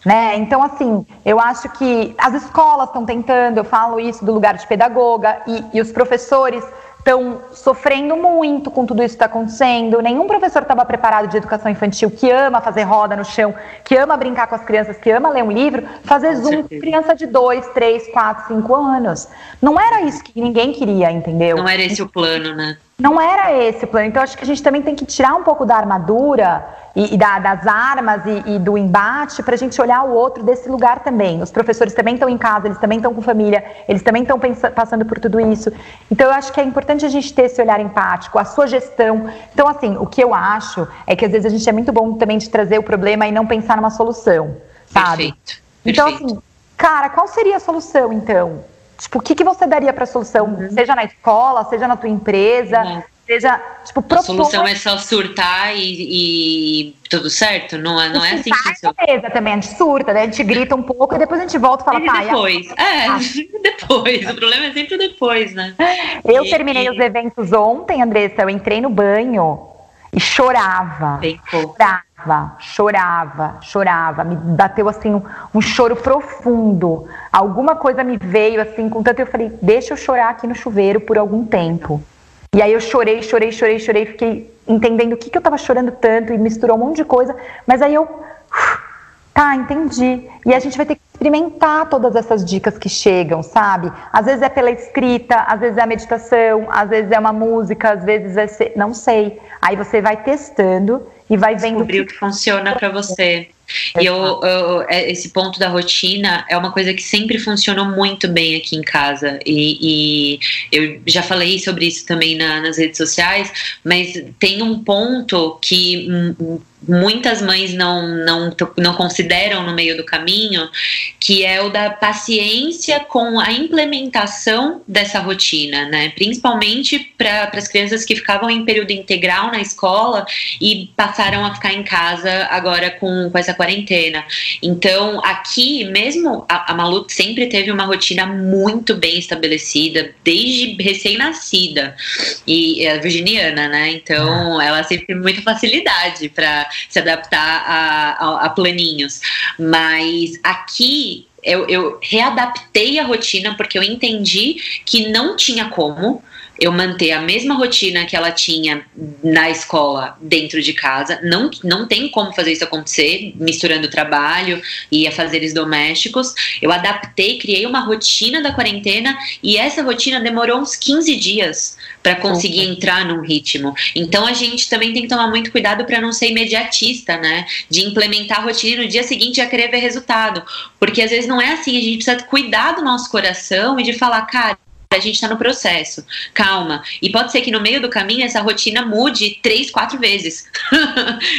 Né? Então, assim, eu acho que as escolas estão tentando, eu falo isso do lugar de pedagoga, e, e os professores estão sofrendo muito com tudo isso que está acontecendo. Nenhum professor estava preparado de educação infantil que ama fazer roda no chão, que ama brincar com as crianças, que ama ler um livro, fazer zoom com certeza. criança de 2, 3, 4, 5 anos. Não era isso que ninguém queria, entendeu? Não era esse o plano, né? Não era esse o plano. Então, acho que a gente também tem que tirar um pouco da armadura e, e da- das armas e, e do embate para a gente olhar o outro desse lugar também. Os professores também estão em casa, eles também estão com família, eles também estão passando por tudo isso. Então, eu acho que é importante a gente ter esse olhar empático, a sua gestão. Então, assim, o que eu acho é que às vezes a gente é muito bom também de trazer o problema e não pensar numa solução, sabe? Perfeito. Então, perfeito. assim, cara, qual seria a solução, então? Tipo, o que, que você daria para solução? Seja na escola, seja na tua empresa, Uhum. seja, tipo, A propor... solução é só surtar e, e tudo certo? Não é, não é assim que Surtar funciona. beleza também, a gente surta, né? A gente grita um pouco e depois a gente volta e fala, E tá, depois. É, Ah. depois. O problema é sempre depois, né? Eu E- terminei os eventos ontem, Andressa, eu entrei no banho e chorava. Chorava, chorava, chorava. Me bateu assim um, um choro profundo. Alguma coisa me veio assim, com tanto eu falei, deixa eu chorar aqui no chuveiro por algum tempo. E aí eu chorei, chorei, chorei, chorei, fiquei entendendo o que, que eu tava chorando tanto e misturou um monte de coisa. Mas aí eu. Tá, entendi. E a gente vai ter que experimentar todas essas dicas que chegam, sabe? Às vezes é pela escrita, às vezes é a meditação, às vezes é uma música, às vezes é. ser- Não sei. Aí você vai testando e vai vendo. Descobrir o que funciona para você. E eu, eu- é- esse ponto da rotina é uma coisa que sempre funcionou muito bem aqui em casa. E, e eu já falei sobre isso também na- nas redes sociais, mas tem um ponto que hum, muitas mães não, não, não consideram no meio do caminho, que é o da paciência com a implementação dessa rotina, né? Principalmente para as crianças que ficavam em período integral na escola e passaram a ficar em casa agora com, com essa quarentena. Então, aqui, mesmo a, a Malu sempre teve uma rotina muito bem estabelecida, desde recém-nascida, e é virginiana, né? Então, ela sempre teve muita facilidade para se adaptar a, a, a planinhos. Mas aqui eu, eu, readaptei a rotina porque eu entendi que não tinha como eu manter a mesma rotina que ela tinha na escola dentro de casa. Não, não tem como fazer isso acontecer, misturando trabalho e afazeres domésticos. Eu adaptei, criei uma rotina da quarentena e essa rotina demorou uns 15 dias para conseguir entrar num ritmo. Então a gente também tem que tomar muito cuidado para não ser imediatista, né? De implementar a rotina e no dia seguinte já querer ver resultado. Porque às vezes não é assim, a gente precisa cuidar do nosso coração e de falar, cara, a gente está no processo. Calma. E pode ser que no meio do caminho essa rotina mude três, quatro vezes.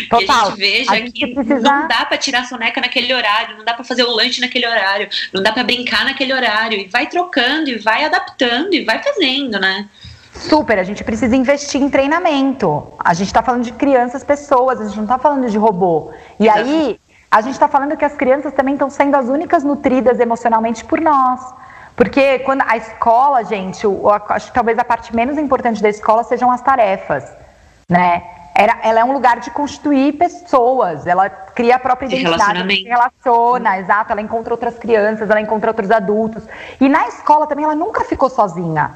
Total. que a gente veja a gente que precisa... não dá para tirar a soneca naquele horário, não dá para fazer o lanche naquele horário, não dá para brincar naquele horário. E vai trocando, e vai adaptando, e vai fazendo, né? Super, a gente precisa investir em treinamento. A gente está falando de crianças, pessoas, a gente não está falando de robô. E Exato. aí, a gente está falando que as crianças também estão sendo as únicas nutridas emocionalmente por nós. Porque quando a escola, gente, acho que talvez a parte menos importante da escola sejam as tarefas, né? Era, ela é um lugar de constituir pessoas, ela cria a própria identidade, se relaciona, exato, ela encontra outras crianças, ela encontra outros adultos. E na escola também ela nunca ficou sozinha.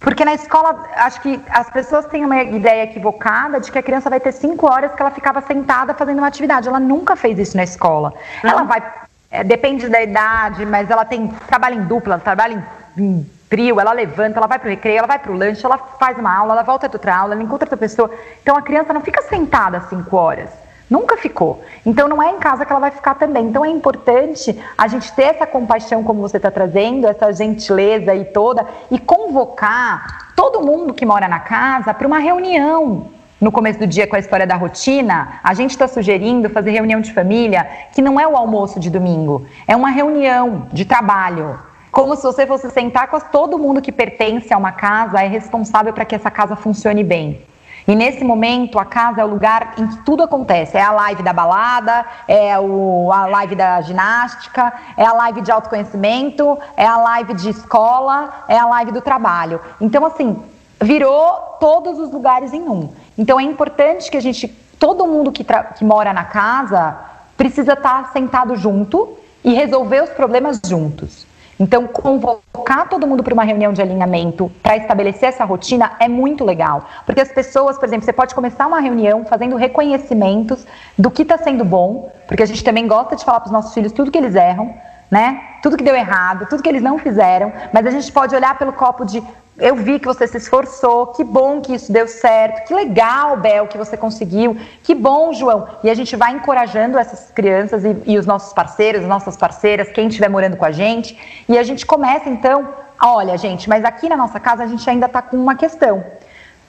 Porque na escola, acho que as pessoas têm uma ideia equivocada de que a criança vai ter cinco horas que ela ficava sentada fazendo uma atividade. Ela nunca fez isso na escola. Ela vai é, depende da idade, mas ela tem trabalha em dupla, trabalha em, em trio, ela levanta, ela vai para o recreio, ela vai para o lanche, ela faz uma aula, ela volta de outra aula, ela encontra outra pessoa. Então a criança não fica sentada cinco horas. Nunca ficou. Então não é em casa que ela vai ficar também. Então é importante a gente ter essa compaixão, como você está trazendo, essa gentileza aí toda, e convocar todo mundo que mora na casa para uma reunião no começo do dia com a história da rotina, a gente está sugerindo fazer reunião de família, que não é o almoço de domingo, é uma reunião de trabalho. Como se você fosse sentar com todo mundo que pertence a uma casa, é responsável para que essa casa funcione bem. E nesse momento, a casa é o lugar em que tudo acontece. É a live da balada, é o, a live da ginástica, é a live de autoconhecimento, é a live de escola, é a live do trabalho. Então, assim, virou todos os lugares em um. Então é importante que a gente, todo mundo que, que mora na casa, precisa estar sentado junto e resolver os problemas juntos. Então, convocar todo mundo para uma reunião de alinhamento para estabelecer essa rotina é muito legal. Porque as pessoas, por exemplo, você pode começar uma reunião fazendo reconhecimentos do que está sendo bom, porque a gente também gosta de falar para os nossos filhos tudo que eles erram, né? Tudo que deu errado, tudo que eles não fizeram, mas a gente pode olhar pelo copo de eu vi que você se esforçou, que bom que isso deu certo, que legal, Bel, que você conseguiu, que bom, João. E a gente vai encorajando essas crianças e, e os nossos parceiros, as nossas parceiras, quem estiver morando com a gente, e a gente começa então, olha, gente, mas aqui na nossa casa a gente ainda está com uma questão.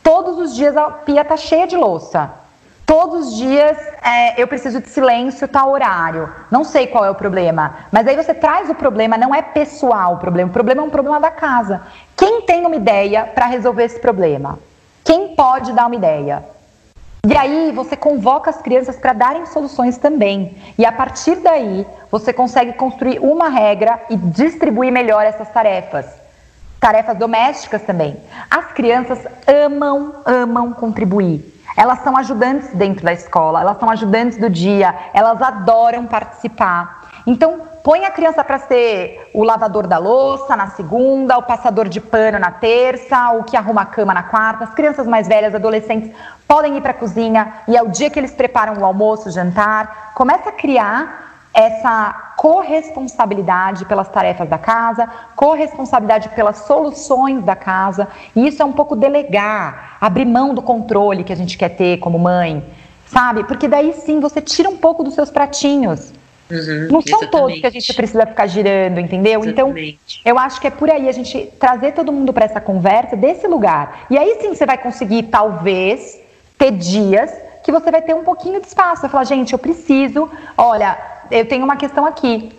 Todos os dias a pia está cheia de louça. Todos os dias é, eu preciso de silêncio, tal horário. Não sei qual é o problema. Mas aí você traz o problema, não é pessoal o problema. O problema é um problema da casa. Quem tem uma ideia para resolver esse problema? Quem pode dar uma ideia? E aí você convoca as crianças para darem soluções também. E a partir daí você consegue construir uma regra e distribuir melhor essas tarefas. Tarefas domésticas também. As crianças amam, amam contribuir. Elas são ajudantes dentro da escola, elas são ajudantes do dia, elas adoram participar. Então, põe a criança para ser o lavador da louça na segunda, o passador de pano na terça, o que arruma a cama na quarta. As crianças mais velhas, adolescentes, podem ir para a cozinha e é o dia que eles preparam o almoço, o jantar. Começa a criar essa corresponsabilidade pelas tarefas da casa, corresponsabilidade pelas soluções da casa, e isso é um pouco delegar, abrir mão do controle que a gente quer ter como mãe, sabe? Porque daí sim você tira um pouco dos seus pratinhos. Uhum, não são exatamente. todos que a gente precisa ficar girando, entendeu? Então, exatamente. Então, eu acho que é por aí a gente trazer todo mundo para essa conversa desse lugar. E aí sim você vai conseguir, talvez, ter dias que você vai ter um pouquinho de espaço. Vai falar, gente, eu preciso, olha, eu tenho uma questão aqui.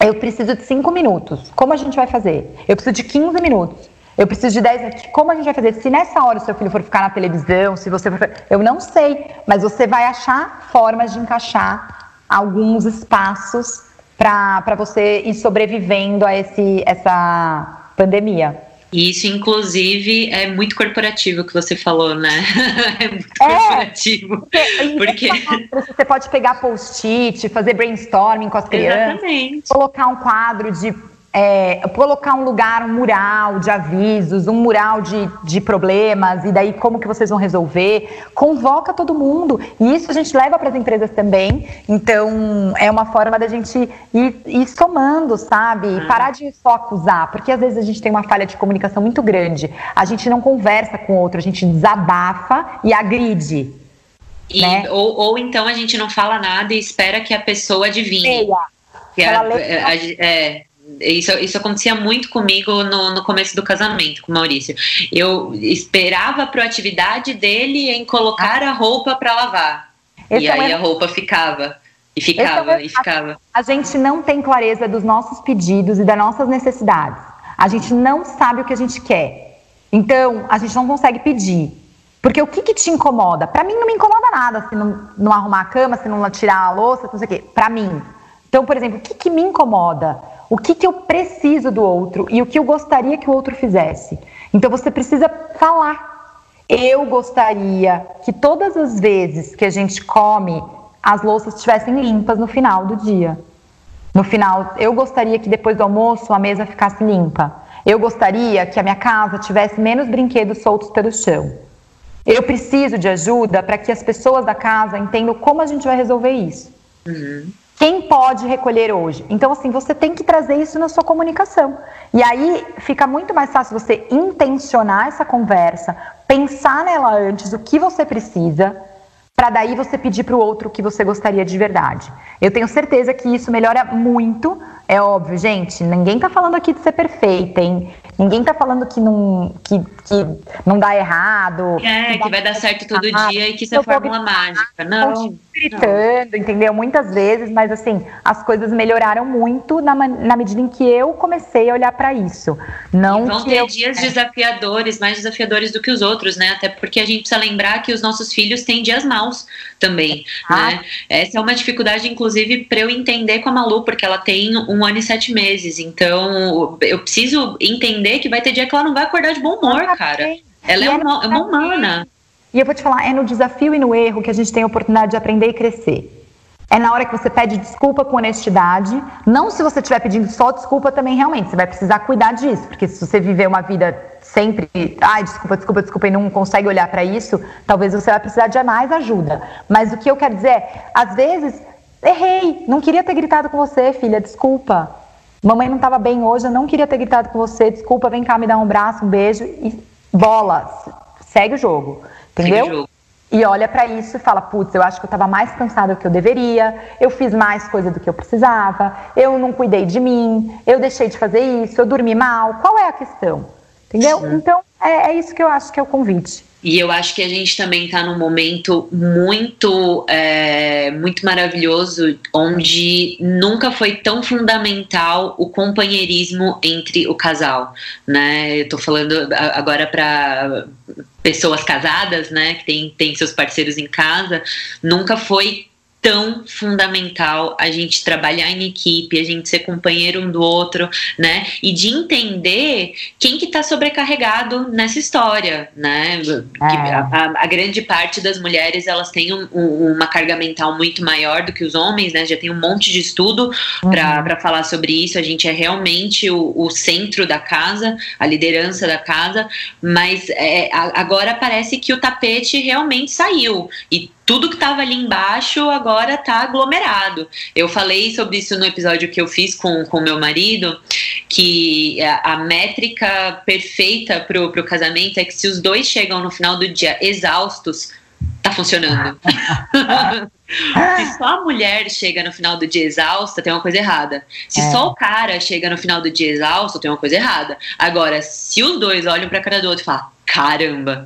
Eu preciso de cinco minutos. Como a gente vai fazer? Eu preciso de 15 minutos. Eu preciso de 10 minutos. Como a gente vai fazer? Se nessa hora o seu filho for ficar na televisão, se você for. Eu não sei, mas você vai achar formas de encaixar alguns espaços para você ir sobrevivendo a esse, essa pandemia. E isso, inclusive, é muito corporativo que você falou, né? É muito é, corporativo. Porque, porque... Você pode pegar post-it, fazer brainstorming com as crianças, Exatamente. colocar um quadro de é, colocar um lugar, um mural de avisos, um mural de, de problemas, e daí como que vocês vão resolver. Convoca todo mundo. E isso a gente leva para as empresas também. Então, é uma forma da gente ir, ir somando, sabe? Uhum. Parar de só acusar, porque às vezes a gente tem uma falha de comunicação muito grande. A gente não conversa com o outro, a gente desabafa e agride. E, né? ou, ou então a gente não fala nada e espera que a pessoa adivinhe. Leia. Que é, é, é, isso, isso acontecia muito comigo no, no começo do casamento com o Maurício. Eu esperava a proatividade dele em colocar a roupa para lavar. Esse e é aí a roupa ficava. E ficava, é e ficava. A gente não tem clareza dos nossos pedidos e das nossas necessidades. A gente não sabe o que a gente quer. Então, a gente não consegue pedir. Porque o que, que te incomoda? Para mim não me incomoda nada se não, não arrumar a cama, se não tirar a louça, não sei o quê. Para mim. Então, por exemplo, o que, que me incomoda? O que, que eu preciso do outro e o que eu gostaria que o outro fizesse. Então você precisa falar. Eu gostaria que todas as vezes que a gente come, as louças estivessem limpas no final do dia. No final, eu gostaria que depois do almoço a mesa ficasse limpa. Eu gostaria que a minha casa tivesse menos brinquedos soltos pelo chão. Eu preciso de ajuda para que as pessoas da casa entendam como a gente vai resolver isso. Uhum. Quem pode recolher hoje? Então, assim, você tem que trazer isso na sua comunicação. E aí fica muito mais fácil você intencionar essa conversa, pensar nela antes, o que você precisa, para daí você pedir para o outro o que você gostaria de verdade. Eu tenho certeza que isso melhora muito. É óbvio, gente, ninguém está falando aqui de ser perfeita, hein? Ninguém está falando que não, que, que não dá errado. É, que, que vai dar certo todo dia e que isso é fórmula mágica. Não. Gritando, entendeu? Muitas vezes, mas assim, as coisas melhoraram muito na, na medida em que eu comecei a olhar para isso. Não e vão ter eu... dias desafiadores, mais desafiadores do que os outros, né? Até porque a gente precisa lembrar que os nossos filhos têm dias maus também, ah. né? Essa é uma dificuldade, inclusive, para eu entender com a Malu, porque ela tem um ano e sete meses. Então, eu preciso entender que vai ter dia que ela não vai acordar de bom humor, cara. Ela é uma, é uma humana. E eu vou te falar, é no desafio e no erro que a gente tem a oportunidade de aprender e crescer. É na hora que você pede desculpa com honestidade. Não se você estiver pedindo só desculpa também, realmente. Você vai precisar cuidar disso. Porque se você viver uma vida sempre, ai, desculpa, desculpa, desculpa, e não consegue olhar para isso, talvez você vai precisar de mais ajuda. Mas o que eu quero dizer é, às vezes, errei, não queria ter gritado com você, filha, desculpa. Mamãe não estava bem hoje, eu não queria ter gritado com você, desculpa, vem cá me dar um abraço, um beijo e bola, segue o jogo, entendeu? Segue o jogo. E olha para isso e fala: putz, eu acho que eu estava mais cansada do que eu deveria, eu fiz mais coisa do que eu precisava, eu não cuidei de mim, eu deixei de fazer isso, eu dormi mal. Qual é a questão? Entendeu? Sim. Então, é, é, isso que eu acho que é o convite. E eu acho que a gente também está num momento muito, é, muito maravilhoso, onde nunca foi tão fundamental o companheirismo entre o casal, né? Eu tô falando agora para pessoas casadas, né, que tem, tem seus parceiros em casa, nunca foi tão fundamental a gente trabalhar em equipe, a gente ser companheiro um do outro, né? E de entender quem que tá sobrecarregado nessa história, né? É. A, a, grande parte das mulheres, elas têm um, um, uma carga mental muito maior do que os homens, né? Já tem um monte de estudo uhum. para falar sobre isso. A gente é realmente o, o, centro da casa, a liderança da casa, mas é, agora parece que o tapete realmente saiu. E tudo que estava ali embaixo agora está aglomerado. Eu falei sobre isso no episódio que eu fiz com o meu marido, que a, a métrica perfeita para o casamento é que se os dois chegam no final do dia exaustos, tá funcionando. se só a mulher chega no final do dia exausta, tem uma coisa errada. Se é. só o cara chega no final do dia exausto, tem uma coisa errada. Agora, se os dois olham para a cara do outro e falam: caramba,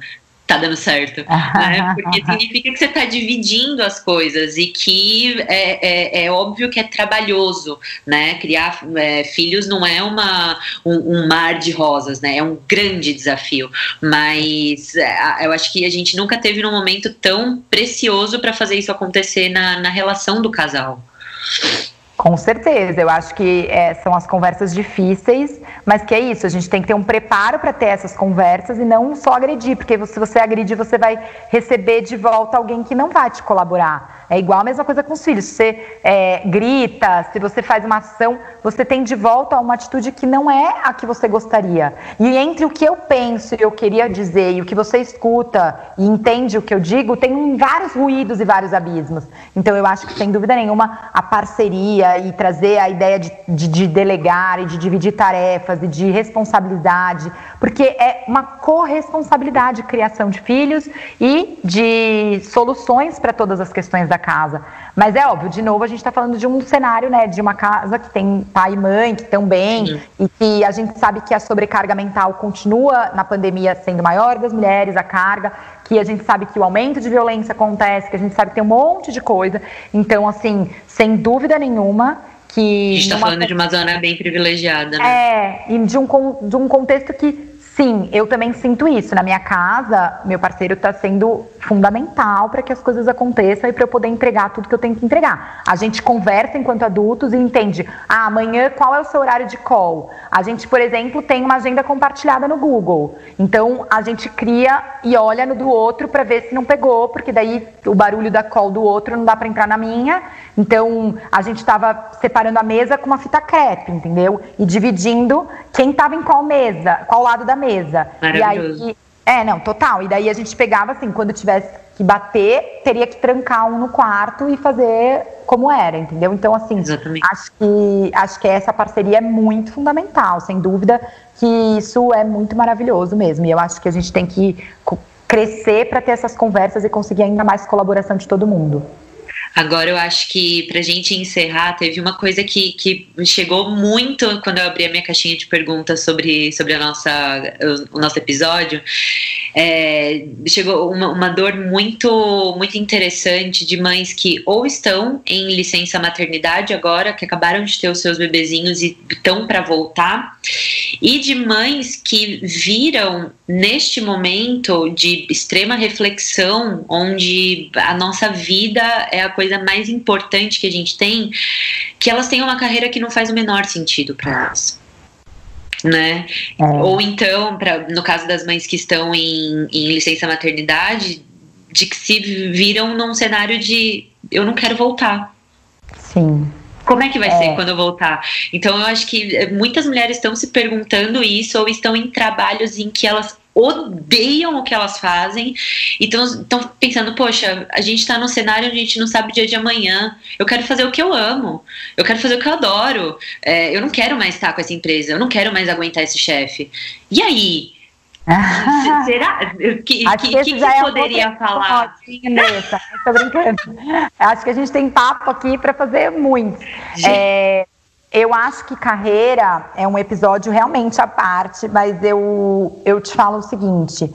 tá dando certo, né? Porque significa que você está dividindo as coisas e que é, é, é, óbvio que é trabalhoso, né? Criar é, filhos não é uma, um, um, mar de rosas, né? É um grande desafio, mas é, eu acho que a gente nunca teve um momento tão precioso para fazer isso acontecer na, na relação do casal. Com certeza, eu acho que é, são as conversas difíceis, mas que é isso, a gente tem que ter um preparo para ter essas conversas e não só agredir, porque se você agredir, você vai receber de volta alguém que não vai te colaborar. É igual a mesma coisa com os filhos. Se você é, grita, se você faz uma ação, você tem de volta uma atitude que não é a que você gostaria. E entre o que eu penso e eu queria dizer e o que você escuta e entende o que eu digo, tem vários ruídos e vários abismos. Então eu acho que, sem dúvida nenhuma, a parceria e trazer a ideia de, de, de delegar e de dividir tarefas e de responsabilidade, porque é uma corresponsabilidade criação de filhos e de soluções para todas as questões da casa. Mas é óbvio, de novo, a gente está falando de um cenário, né, de uma casa que tem pai e mãe que estão bem Sim. e que a gente sabe que a sobrecarga mental continua na pandemia sendo maior das mulheres, a carga, que a gente sabe que o aumento de violência acontece, que a gente sabe que tem um monte de coisa. Então, assim, sem dúvida nenhuma, que. A gente está falando de uma zona bem privilegiada, né? É, e de um, de um contexto que Sim, eu também sinto isso. Na minha casa, meu parceiro está sendo fundamental para que as coisas aconteçam e para eu poder entregar tudo que eu tenho que entregar. A gente conversa enquanto adultos e entende, ah, amanhã qual é o seu horário de call? A gente, por exemplo, tem uma agenda compartilhada no Google. Então, a gente cria e olha no do outro para ver se não pegou, porque daí o barulho da call do outro não dá para entrar na minha. Então, a gente estava separando a mesa com uma fita crepe, entendeu? E dividindo quem estava em qual mesa, qual lado da mesa. Maravilhoso. E aí, é, não, total. E daí a gente pegava assim, quando tivesse que bater, teria que trancar um no quarto e fazer como era, entendeu? Então, assim, Exatamente. acho que, acho que essa parceria é muito fundamental, sem dúvida que isso é muito maravilhoso mesmo. E eu acho que a gente tem que crescer para ter essas conversas e conseguir ainda mais colaboração de todo mundo. Agora eu acho que pra gente encerrar, teve uma coisa que, que chegou muito quando eu abri a minha caixinha de perguntas sobre, sobre a nossa, o, o nosso episódio. É, chegou uma, uma dor muito, muito interessante de mães que ou estão em licença maternidade agora, que acabaram de ter os seus bebezinhos e estão para voltar, e de mães que viram neste momento de extrema reflexão, onde a nossa vida é a coisa mais importante que a gente tem, que elas têm uma carreira que não faz o menor sentido para elas. Né? É. Ou então, pra, no caso das mães que estão em, em licença maternidade, de que se viram num cenário de eu não quero voltar. Sim. Como é que vai é. ser quando eu voltar? Então eu acho que muitas mulheres estão se perguntando isso ou estão em trabalhos em que elas odeiam o que elas fazem e estão pensando, poxa, a gente está num cenário onde a gente não sabe o dia de amanhã. Eu quero fazer o que eu amo, eu quero fazer o que eu adoro. É, eu não quero mais estar com essa empresa, eu não quero mais aguentar esse chefe. E aí? Será? Que, Acho que, que, que, que é poderia falar? Nessa, tô brincando. Acho que a gente tem papo aqui para fazer muito. É, eu acho que carreira é um episódio realmente à parte, mas eu, eu te falo o seguinte: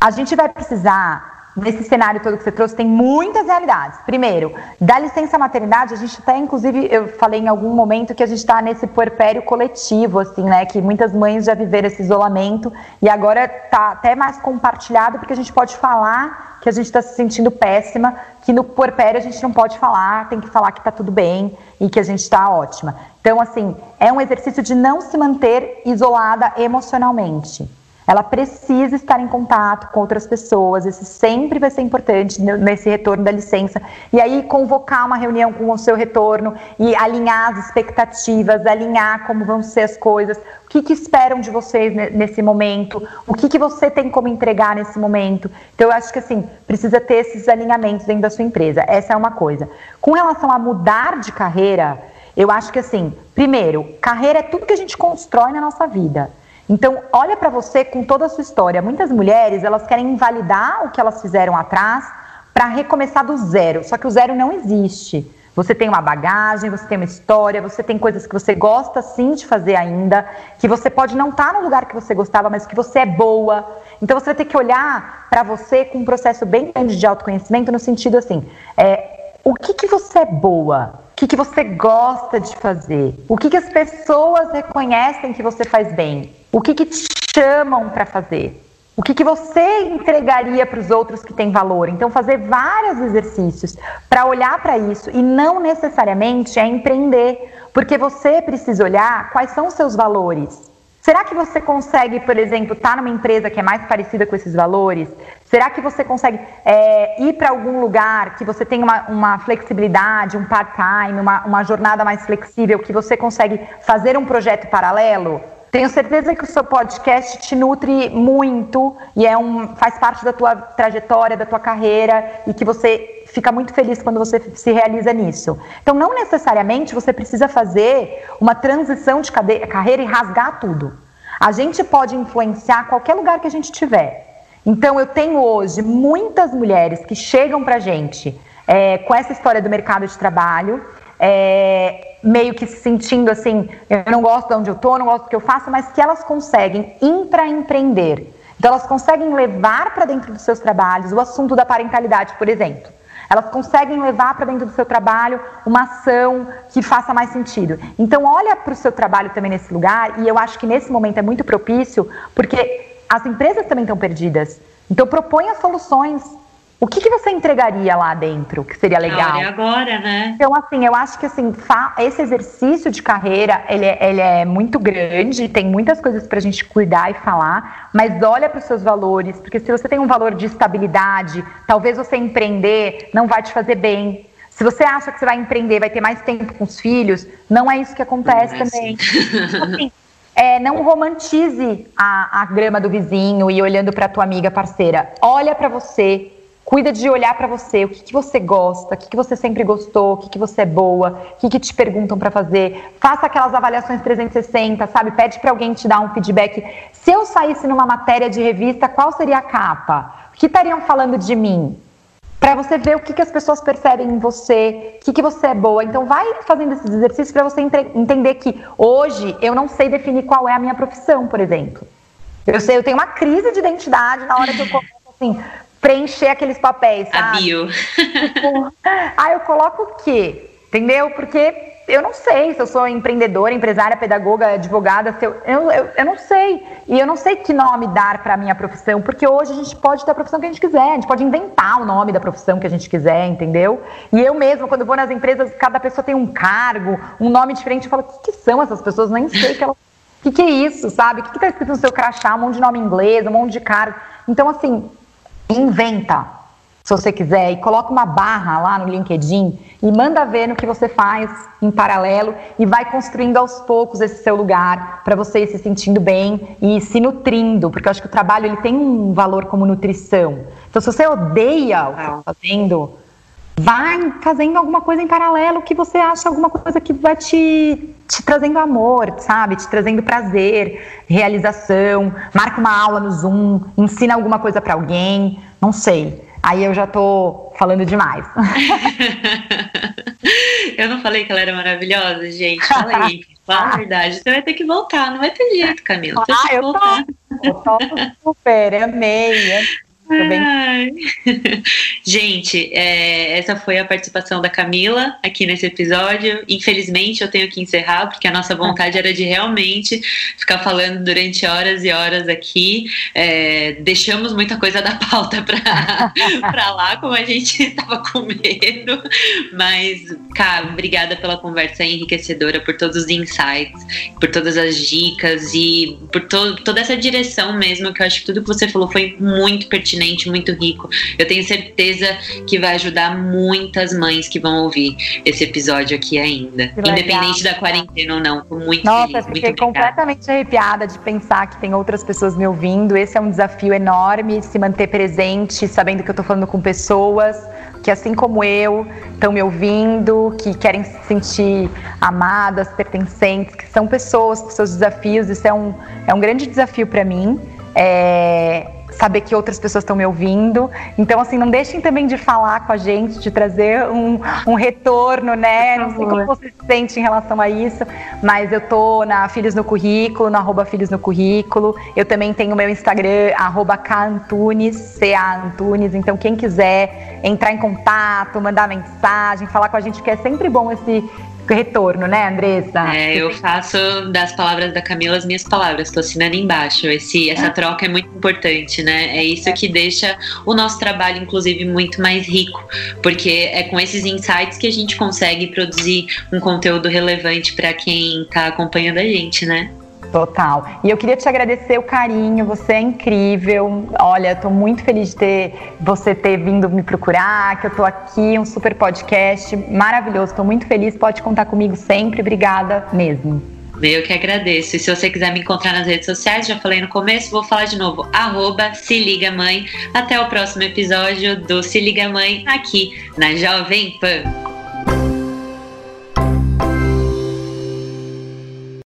a gente vai precisar, nesse cenário todo que você trouxe, tem muitas realidades. Primeiro, da licença maternidade, a gente até, inclusive, eu falei em algum momento que a gente está nesse puerpério coletivo, assim, né? Que muitas mães já viveram esse isolamento e agora está até mais compartilhado, porque a gente pode falar que a gente está se sentindo péssima, que no puerpério a gente não pode falar, tem que falar que está tudo bem e que a gente está ótima. Então, assim, é um exercício de não se manter isolada emocionalmente. Ela precisa estar em contato com outras pessoas, isso sempre vai ser importante nesse retorno da licença. E aí, convocar uma reunião com o seu retorno e alinhar as expectativas, alinhar como vão ser as coisas, o que, que esperam de vocês nesse momento, o que, que você tem como entregar nesse momento. Então, eu acho que, assim, precisa ter esses alinhamentos dentro da sua empresa. Essa é uma coisa. Com relação a mudar de carreira, eu acho que assim, primeiro, carreira é tudo que a gente constrói na nossa vida. Então, olha para você com toda a sua história. Muitas mulheres, elas querem invalidar o que elas fizeram atrás para recomeçar do zero. Só que o zero não existe. Você tem uma bagagem, você tem uma história, você tem coisas que você gosta sim de fazer ainda, que você pode não estar tá no lugar que você gostava, mas que você é boa. Então você vai ter que olhar para você com um processo bem grande de autoconhecimento no sentido assim, é, o que, que você é boa? O que, que você gosta de fazer? O que, que as pessoas reconhecem que você faz bem? O que, que te chamam para fazer? O que, que você entregaria para os outros que têm valor? Então, fazer vários exercícios para olhar para isso e não necessariamente é empreender, porque você precisa olhar quais são os seus valores. Será que você consegue, por exemplo, estar tá numa empresa que é mais parecida com esses valores? Será que você consegue é, ir para algum lugar que você tem uma, uma flexibilidade, um part-time, uma, uma jornada mais flexível, que você consegue fazer um projeto paralelo? Tenho certeza que o seu podcast te nutre muito e é um, faz parte da tua trajetória, da tua carreira e que você fica muito feliz quando você se realiza nisso. Então, não necessariamente você precisa fazer uma transição de carreira e rasgar tudo. A gente pode influenciar qualquer lugar que a gente tiver. Então, eu tenho hoje muitas mulheres que chegam para gente é, com essa história do mercado de trabalho é, meio que se sentindo assim, eu não gosto de onde eu estou, não gosto do que eu faço, mas que elas conseguem intraempreender. Então elas conseguem levar para dentro dos seus trabalhos o assunto da parentalidade, por exemplo. Elas conseguem levar para dentro do seu trabalho uma ação que faça mais sentido. Então olha para o seu trabalho também nesse lugar e eu acho que nesse momento é muito propício porque as empresas também estão perdidas. Então proponha soluções, o que, que você entregaria lá dentro que seria legal? É agora, né? Então, assim, eu acho que assim, esse exercício de carreira, ele é, ele é muito grande, tem muitas coisas para a gente cuidar e falar, mas olha para os seus valores, porque se você tem um valor de estabilidade, talvez você empreender não vai te fazer bem. Se você acha que você vai empreender, vai ter mais tempo com os filhos, não é isso que acontece é também. Assim. assim, é, não romantize a, a grama do vizinho e olhando para tua amiga parceira. Olha para você, Cuida de olhar para você, o que, que, você gosta, o que, que você sempre gostou, o que, que você é boa, o que, que te perguntam para fazer. Faça aquelas avaliações 360, sabe? Pede para alguém te dar um feedback. Se eu saísse numa matéria de revista, qual seria a capa? O que estariam falando de mim? Para você ver o que, que as pessoas percebem em você, o que, que você é boa. Então, vai fazendo esses exercícios para você entender que hoje eu não sei definir qual é a minha profissão, por exemplo. Eu sei, eu tenho uma crise de identidade na hora que eu começo assim, preencher aqueles papéis, sabe? A bio. Tipo, ah, eu coloco o quê? Entendeu? Porque eu não sei se eu sou empreendedora, empresária, pedagoga, advogada, se eu, eu, eu, eu não sei. E eu não sei que nome dar para a minha profissão, porque hoje a gente pode ter a profissão que a gente quiser, a gente pode inventar o nome da profissão que a gente quiser, entendeu? E eu mesma, quando vou nas empresas, cada pessoa tem um cargo, um nome diferente, eu falo, o que, que são essas pessoas? Nem sei que elas. O que, que é isso, sabe? O que está escrito no seu crachá? Um monte de nome inglês, um monte de cargo. Então, assim, inventa, se você quiser, e coloca uma barra lá no LinkedIn e manda ver no que você faz em paralelo e vai construindo aos poucos esse seu lugar para você ir se sentindo bem e se nutrindo, porque eu acho que o trabalho ele tem um valor como nutrição. Então, se você odeia o que está fazendo, vai fazendo alguma coisa em paralelo que você acha alguma coisa que vai te, te trazendo amor, sabe? Te trazendo prazer, realização. Marca uma aula no Zoom, ensina alguma coisa para alguém, não sei. Aí eu já tô falando demais. eu não falei que ela era maravilhosa, gente. Fala aí. Fala a verdade. Você vai ter que voltar, não vai ter jeito, Camila. Ah, eu voltar. tô, eu tô super, amei, amei. Gente, é, essa foi a participação da Camila aqui nesse episódio. Infelizmente, eu tenho que encerrar, porque a nossa vontade era de realmente ficar falando durante horas e horas aqui. É, deixamos muita coisa da pauta para lá, como a gente estava com medo. Mas, cara, obrigada pela conversa enriquecedora, por todos os insights, por todas as dicas e por to toda essa direção mesmo, que eu acho que tudo que você falou foi muito pertinente muito rico. Eu tenho certeza que vai ajudar muitas mães que vão ouvir esse episódio aqui ainda. Independente da quarentena ou não. Tô muito Nossa, feliz. Nossa, fiquei completamente arrepiada de pensar que tem outras pessoas me ouvindo. Esse é um desafio enorme, se manter presente, sabendo que eu tô falando com pessoas que assim como eu estão me ouvindo, que querem se sentir amadas, pertencentes, que são pessoas com seus desafios. Isso é um, é um grande desafio para mim. É, saber que outras pessoas estão me ouvindo. Então, assim, não deixem também de falar com a gente, de trazer um, um retorno, né? Não sei como você se sente em relação a isso, mas eu tô na Filhos no Currículo, no arroba Filhos no Currículo. Eu também tenho meu Instagram, arroba Cantunes, C-A Antunes. Então, quem quiser entrar em contato, mandar mensagem, falar com a gente, que é sempre bom esse retorno, né, Andressa? É, eu faço das palavras da Camila as minhas palavras, tô assinando embaixo. Esse, essa troca é muito importante, né? É isso que deixa o nosso trabalho, inclusive, muito mais rico, porque é com esses insights que a gente consegue produzir um conteúdo relevante para quem tá acompanhando a gente, né? Total. E eu queria te agradecer o carinho, você é incrível. Olha, estou muito feliz de ter você ter vindo me procurar, que eu estou aqui, um super podcast maravilhoso. Estou muito feliz, pode contar comigo sempre. Obrigada mesmo. Eu que agradeço. E se você quiser me encontrar nas redes sociais, já falei no começo, vou falar de novo. Arroba Se Liga Mãe. Até o próximo episódio do Se Liga Mãe aqui na Jovem Pan.